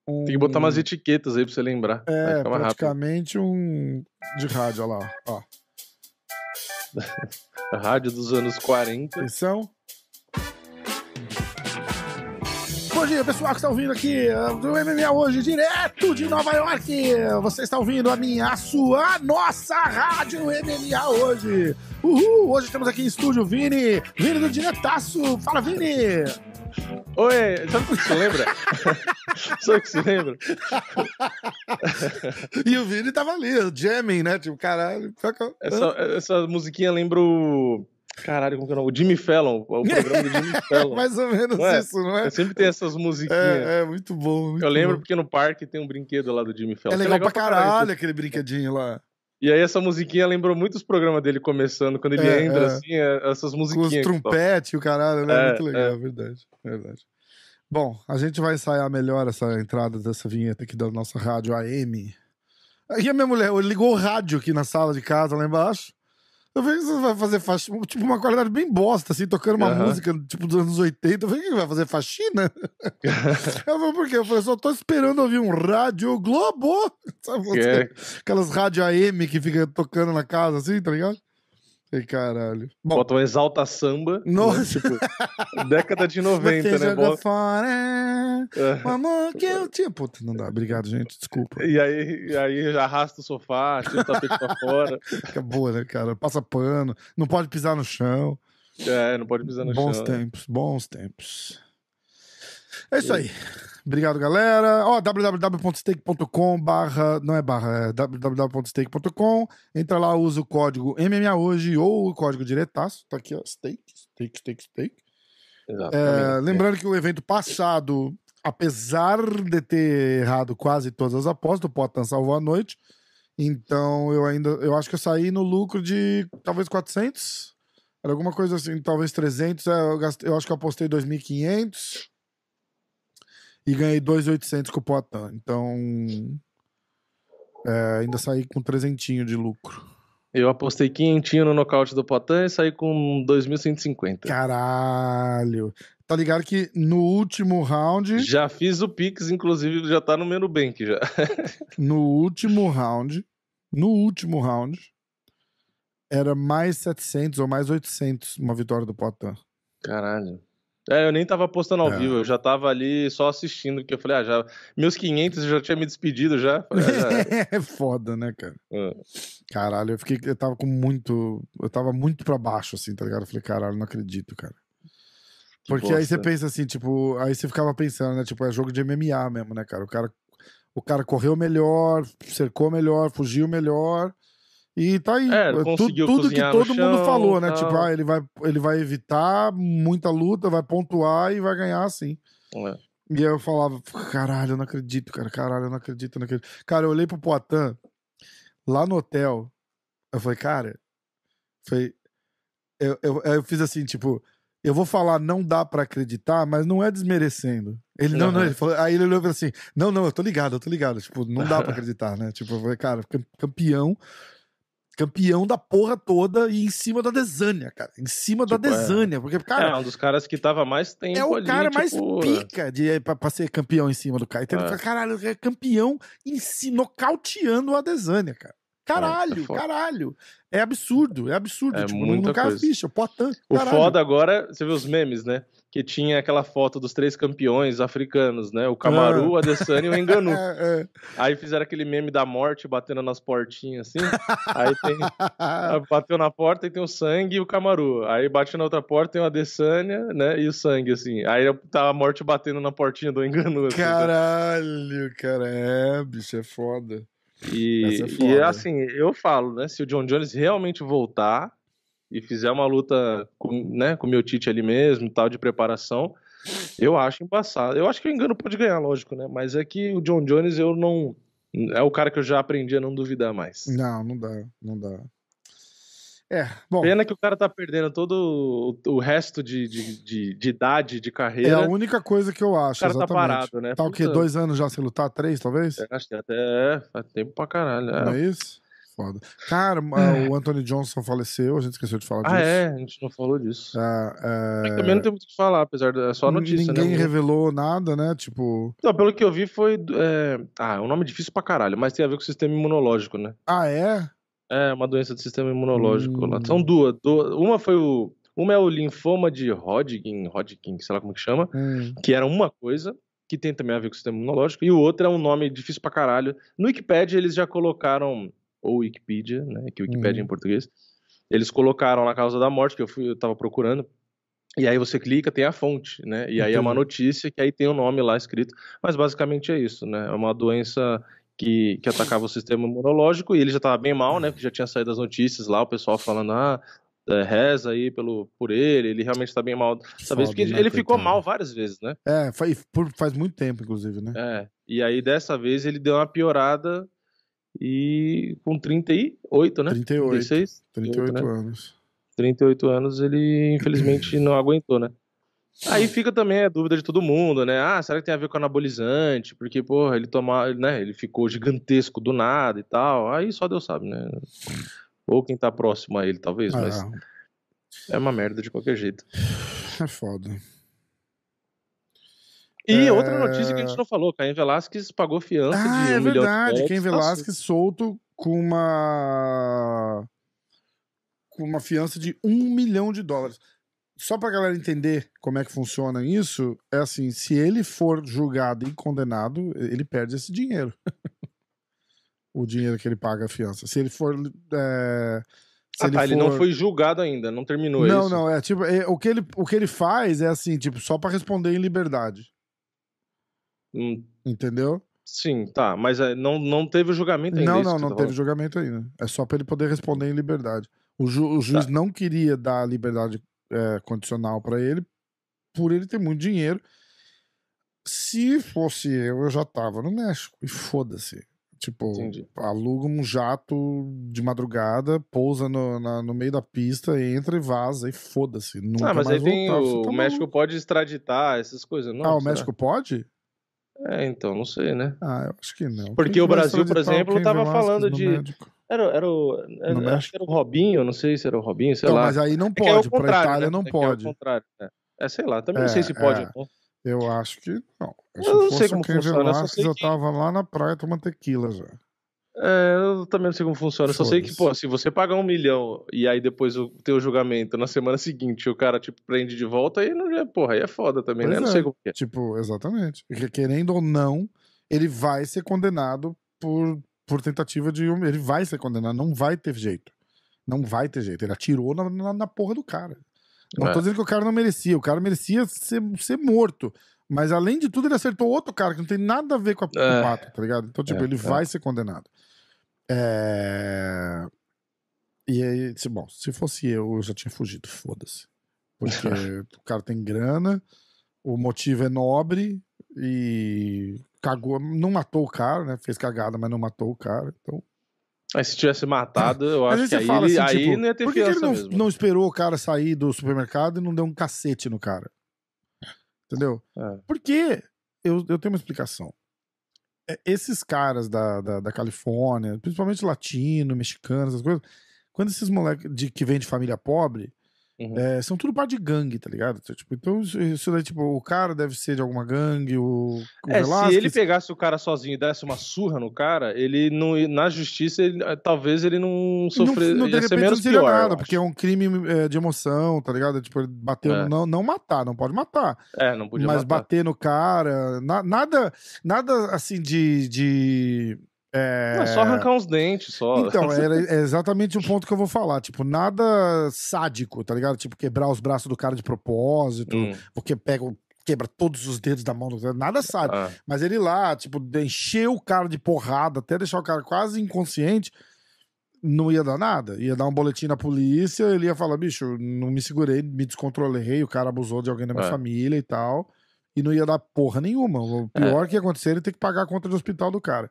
Um Tem que botar umas etiquetas aí pra você lembrar. É, mais rápido. praticamente um. De rádio, olha lá. Ó. Rádio dos anos 40. Atenção. Bom dia, pessoal que está ouvindo aqui uh, do MMA hoje, direto de Nova York. Você está ouvindo a minha, a sua, a nossa rádio MMA hoje. Uhul! Hoje temos aqui em estúdio Vini, Vini do Diretaço. Fala, Vini! Oi, sabe o que você lembra? sabe o que você lembra? E o Vini tava ali, jamming, né? Tipo, caralho. Essa, essa musiquinha lembra o. Caralho, como que é o nome? O Jimmy Fallon, o programa do Jimmy Fallon. Mais ou menos Não é? isso, não é? Sempre tem essas musiquinhas. É, é muito bom. muito Eu lembro bom. porque no parque tem um brinquedo lá do Jimmy Fallon. É Que legal, pra caralho aquele brinquedinho lá. E aí essa musiquinha lembrou muito os programas dele começando, quando ele É, entra, é. assim, é, essas Com os musiquinhas. que tocam. trompetes e o caralho, né? É, Muito legal, é. verdade, verdade. Bom, a gente vai ensaiar melhor essa entrada dessa vinheta aqui da nossa rádio AM. Aí a minha mulher ligou o rádio aqui na sala de casa, lá embaixo. Eu falei, você vai fazer faxina, tipo uma qualidade bem bosta, assim, tocando uma Aham. música, tipo, dos anos 80. Eu falei, que vai fazer faxina? Ela falou, por quê? Eu falei, só tô esperando ouvir um rádio Globo. Sabe, Que é- aquelas rádio AM que fica tocando na casa, assim, tá ligado? Falei, caralho. Bom, Bota um exalta samba. né? Nossa. Tipo, década de 90, Você né? Bota- fora é. o amor que eu tinha. Puta, não dá. Obrigado, gente. Desculpa. E aí, e aí já arrasta o sofá, tira o tapete pra fora. Fica boa, né, cara? Passa pano. Não pode pisar no chão. É, não pode pisar no bons chão. tempos, bons tempos. É isso aí. Obrigado, galera. Ó, www.stake.com barra, não é barra, é www.stake.com. Entra lá, usa o código MMA hoje ou o código diretaço. Tá aqui, ó, stake, stake, stake, stake. Exatamente. É, lembrando que o evento passado, apesar de ter errado quase todas as apostas, o Potan salvou a noite. Então eu ainda, eu acho que eu saí no lucro de talvez 400, era alguma coisa assim, talvez 300. é, eu, gastei, eu acho que eu apostei 2.500 e ganhei 2.800 com o Potan. Então é, ainda saí com trezentinho de lucro. Eu apostei quinhentinho no nocaute do Potan e saí com 2.150. Caralho! Tá ligado que no último round. Já fiz o Pix, inclusive já tá no meu Nubank já. no último round, no último round, era mais 700 ou mais 800 uma vitória do Potan. Caralho. É, eu nem tava apostando ao É. vivo, eu já tava ali só assistindo, porque eu falei, ah, já, meus 500 eu já tinha me despedido já. Falei, ah, já é foda, né, cara? É. Caralho, eu fiquei, eu tava com muito, eu tava muito pra baixo, assim, tá ligado? Eu falei, caralho, não acredito, cara. Que Porque aí você bosta. pensa assim, tipo, aí você ficava pensando, né, tipo, é jogo de MMA mesmo, né, cara? O cara, o cara correu melhor, cercou melhor, fugiu melhor. E tá aí. É, Tu- conseguiu tudo que todo mundo chão, falou, né? tal. Tipo, ah, ele vai, ele vai evitar muita luta, vai pontuar e vai ganhar assim. É. E aí eu falava, caralho, eu não acredito, cara, caralho, eu não acredito, eu não acredito. Cara, eu olhei pro Poitin, lá no hotel, eu falei, cara, foi... eu, eu, eu fiz assim, tipo, eu vou falar não dá pra acreditar, mas não é desmerecendo. Ele, não, não, ele falou, aí ele olhou e falou assim, não, não, eu tô ligado, eu tô ligado, tipo, não dá pra acreditar, né? Tipo, eu falei, cara, cam- campeão, campeão da porra toda e em cima da Desânia, cara, em cima da Tipo, é. Desânia, porque, cara, é um dos caras que tava mais tempo é o ali, cara mais tipo, pica de, pra, pra ser campeão em cima do cara. Então É. caralho, é campeão em si, nocauteando o Adesanya, cara. Caralho, é foda. caralho. É absurdo, é absurdo. É tipo, muita não cai a ficha. O foda agora, você vê os memes, né? Que tinha aquela foto dos três campeões africanos, né? O Camaru, o Adesanya e o Enganu. É, é. Aí fizeram aquele meme da morte batendo nas portinhas, assim. Aí tem. Bateu na porta e tem o sangue e o Camaru. Aí bate na outra porta tem o Adesanya, né? E o sangue, assim. Aí tá a morte batendo na portinha do Enganu. Assim, Caralho, cara. É, bicho, é foda. E, Essa é e assim, eu falo, né? Se o John Jones realmente voltar e fizer uma luta com, né, com o meu Tite ali mesmo, tal, de preparação, eu acho embaçado. Eu acho que o engano pode ganhar, lógico, né? Mas é que o John Jones eu não. É o cara que eu já aprendi a não duvidar mais. Não, não dá, não dá. É, bom. Pena que o cara tá perdendo todo o, o resto de, de, de, de idade, de É carreira. a única coisa que eu o acho, cara tá exatamente. parado, né? Tá o quê? Dois anos já sem lutar? Três, talvez? eu Acho que até é, faz tempo pra caralho. é. Não é isso? Foda. Cara, ah, o Anthony Johnson faleceu, a gente esqueceu de falar disso. Ah, é? A gente não falou disso. Ah, Mas é, Também não tem muito o que falar, apesar de. É só notícia, Ninguém né? revelou nada, né? Tipo. Então, pelo que eu vi, foi. é, Ah, é um nome difícil pra caralho, mas tem a ver com o sistema imunológico, né? Ah, é? É, uma doença do sistema imunológico. Hum. São duas, duas. Uma foi o. Uma é o linfoma de Hodgkin, Hodgkin, sei lá como que chama, Hum. que era uma coisa, que tem também a ver com o sistema imunológico, e o outro é um nome difícil pra caralho. No Wikipedia eles já colocaram, ou Wikipedia, né, que Wikipedia Uhum. em português, eles colocaram na causa da morte, que eu, fui, eu tava procurando, e aí você clica, tem a fonte, né, e aí é uma Entendi. notícia que aí tem o nome lá escrito, mas basicamente é isso, né, é uma doença que, que atacava o sistema imunológico, e ele já tava bem mal, né, porque já tinha saído as notícias lá, o pessoal falando, ah, é, reza aí pelo, por ele, ele realmente tá bem mal Foda, porque né, ele ficou mal várias vezes, né, É, faz, por- faz muito tempo, inclusive, né? é, e aí dessa vez ele deu uma piorada e com 38, né? 38. 36? 38 né? anos. 38 anos ele infelizmente não aguentou, né? Aí fica também a dúvida de todo mundo, né? Ah, será que tem a ver com anabolizante? Porque, porra, ele toma, né? Ele ficou gigantesco do nada e tal. Aí só Deus sabe, né? Ou quem tá próximo a ele, talvez, mas Ah, é uma merda de qualquer jeito. é foda. E É. outra notícia que a gente não falou, Caim Velasquez pagou fiança Ah, de um é milhão de verdade. dólares. Ken Tá Velasquez solto com uma. com uma fiança de um milhão de dólares. Só pra galera entender como é que funciona isso, é assim: se ele for julgado e condenado, ele perde esse dinheiro. o dinheiro que ele paga a fiança. Se ele for. é, se Ah, tá, ele não foi julgado ainda, não terminou Não, isso. não, é tipo, é, o, que ele, o que ele faz é assim, tipo, só pra responder em liberdade. Hum, Entendeu? sim, tá, mas é, não, não teve julgamento ainda. Não, é não, não tá teve julgamento ainda. É só pra ele poder responder em liberdade. O, ju- o juiz Tá. não queria dar liberdade é, condicional pra ele, por ele ter muito dinheiro. Se fosse eu, eu já tava no México. E foda-se. Tipo, Entendi. aluga um jato de madrugada, pousa no, na- no meio da pista, entra e vaza, e foda-se. Nunca Ah, mas aí mais tem voltar. O, tá o México pode extraditar essas coisas, não? Ah, o será? México pode? É, então, não sei, né? Ah, eu acho que não. Porque o Brasil, por exemplo, tava falando de- México? Era, era o. Era, No acho que era o Robinho, não sei se era o Robinho, sei Então, lá. mas aí não É é o pode, pra contrário, Itália né? não É pode. É, o contrário, né? é, sei lá, também não É, sei se pode. é. então. Eu acho que não. Se Eu não sei o como funciona, eu só Velasquez, sei eu que- tava lá na praia tomando tequila já. É, eu também não sei como funciona. Eu só sei que, pô, se você pagar um milhão e aí depois o teu julgamento na semana seguinte o cara, tipo, prende de volta, aí não é, porra, aí é foda também, né? Pois Não é. sei como é. Tipo, exatamente. Querendo ou não, ele vai ser condenado por, por tentativa de. Ele vai ser condenado, não vai ter jeito. Não vai ter jeito. Ele atirou na, na, na porra do cara. Não É. tô dizendo que o cara não merecia, o cara merecia ser, ser morto. Mas além de tudo, ele acertou outro cara que não tem nada a ver com, a, com É. o pato, tá ligado? Então, tipo, É, ele é. vai ser condenado. É... E aí, se, bom, se fosse eu, eu já tinha fugido, foda-se. Porque o cara tem grana, o motivo é nobre e cagou, não matou o cara, né? Fez cagada, mas não matou o cara. Então, Mas se tivesse matado, eu acho que aí, fala ele, assim, aí tipo, não ia ter por que, que ele não, não esperou o cara sair do supermercado e não deu um cacete no cara? Entendeu? É. Porque eu, eu tenho uma explicação. É, Esses caras da, da, da Califórnia, principalmente latino, mexicano, essas coisas, quando esses moleques de, que vêm de família pobre, Uhum. é, são tudo parte de gangue, tá ligado? Tipo, então, isso- daí, tipo, o cara deve ser de alguma gangue, o, o É, se ele pegasse o cara sozinho e desse uma surra no cara, ele não na justiça, ele- eh, talvez ele não sofrer, não, não, de repente menos não seria pior. nada, porque é um crime é, de emoção, tá ligado? Tipo, ele bateu, É. não, não matar, não pode matar. É, não podia mas matar. bater no cara, na- nada, nada assim de. de é... É só arrancar uns dentes, só. Então, era é exatamente o ponto que eu vou falar. Tipo, nada sádico, tá ligado? Tipo, quebrar os braços do cara de propósito, Hum, porque pega, quebra todos os dedos da mão do cara. Nada sádico. ah, Mas ele lá, tipo, encher o cara de porrada, até deixar o cara quase inconsciente, não ia dar nada. Ia dar um boletim na polícia, ele ia falar, bicho, não me segurei, me descontrolei, o cara abusou de alguém da minha É. família e tal. E não ia dar porra nenhuma. O pior que ia acontecer é ele ter que pagar a conta do hospital do cara.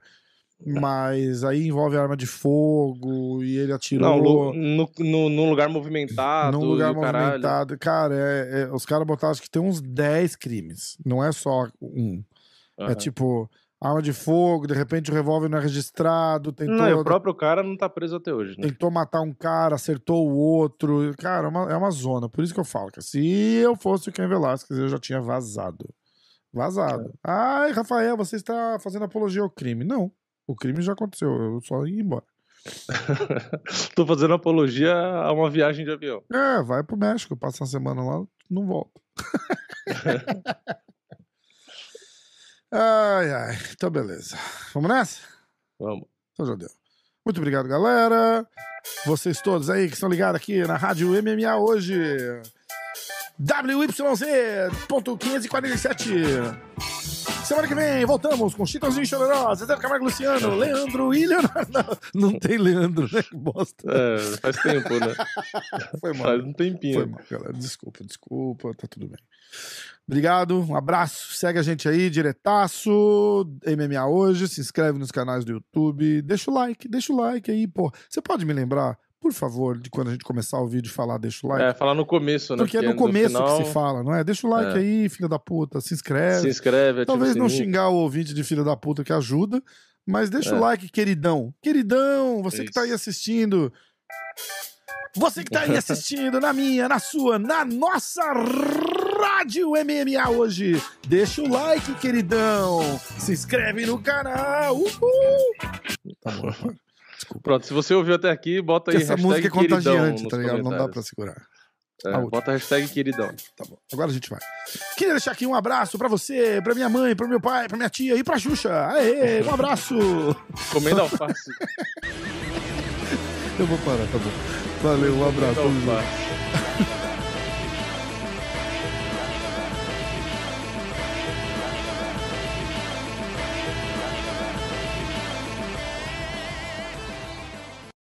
Mas aí envolve arma de fogo e ele atirou Não, no, no, num lugar movimentado. num lugar e o caralho. movimentado. Cara, é- é- os caras botaram acho que tem uns 10 crimes. Não é só um. É Aham. tipo, arma de fogo, de repente o revólver não é registrado, tentou, Não, o próprio cara não tá preso até hoje, né? tentou matar um cara, acertou o outro. Cara, é uma, é uma zona. Por isso que eu falo que se eu fosse o Ken Velasquez, eu já tinha vazado. Vazado. É. Ai, Rafael, você está fazendo apologia ao crime. Não. O crime já aconteceu. Eu só ia embora. Tô fazendo apologia a uma viagem de avião. É, vai pro México, passa uma semana lá, não volta. ai, ai. Então, beleza. Vamos nessa? Vamos. Então já deu. Muito obrigado, galera. Vocês todos aí que estão ligados aqui na Rádio MMA hoje. WYZ.547. Semana que vem, voltamos com Chitãozinho Chororó, Zé Camargo Luciano, Leandro e Leonardo. Não tem Leandro, né? Que bosta. É, faz tempo, né? Foi mal. Faz um tempinho. Foi mal, galera. Desculpa, desculpa, tá tudo bem. Obrigado, um abraço. Segue a gente aí, diretaço. MMA hoje. Se inscreve nos canais do YouTube. Deixa o like, deixa o like aí, pô. Você pode me lembrar, por favor, de quando a gente começar o vídeo falar, deixa o like? É, falar no começo, né? Porque é no no começo final, que se fala, não é? Deixa o like É. aí, filha da puta. Se inscreve. Se inscreve, Talvez não xingar o ouvinte de filha da puta que ajuda, mas deixa É. o like, queridão. Queridão, você que tá aí Isso. assistindo. Você que tá aí assistindo na minha, na sua, na nossa Rádio MMA hoje. Deixa o like, queridão. Se inscreve no canal. Uhul. Tá bom. Desculpa. Pronto, se você ouviu até aqui, bota aí essa música é contagiante, tá ligado? Não dá pra segurar. É, bota a hashtag queridão. Tá bom. Agora a gente vai. Queria deixar aqui um abraço pra você, pra minha mãe, pro meu pai, pra minha tia e pra Xuxa. Aê, um abraço. Comendo alface. Eu vou parar, tá bom. Valeu, um abraço.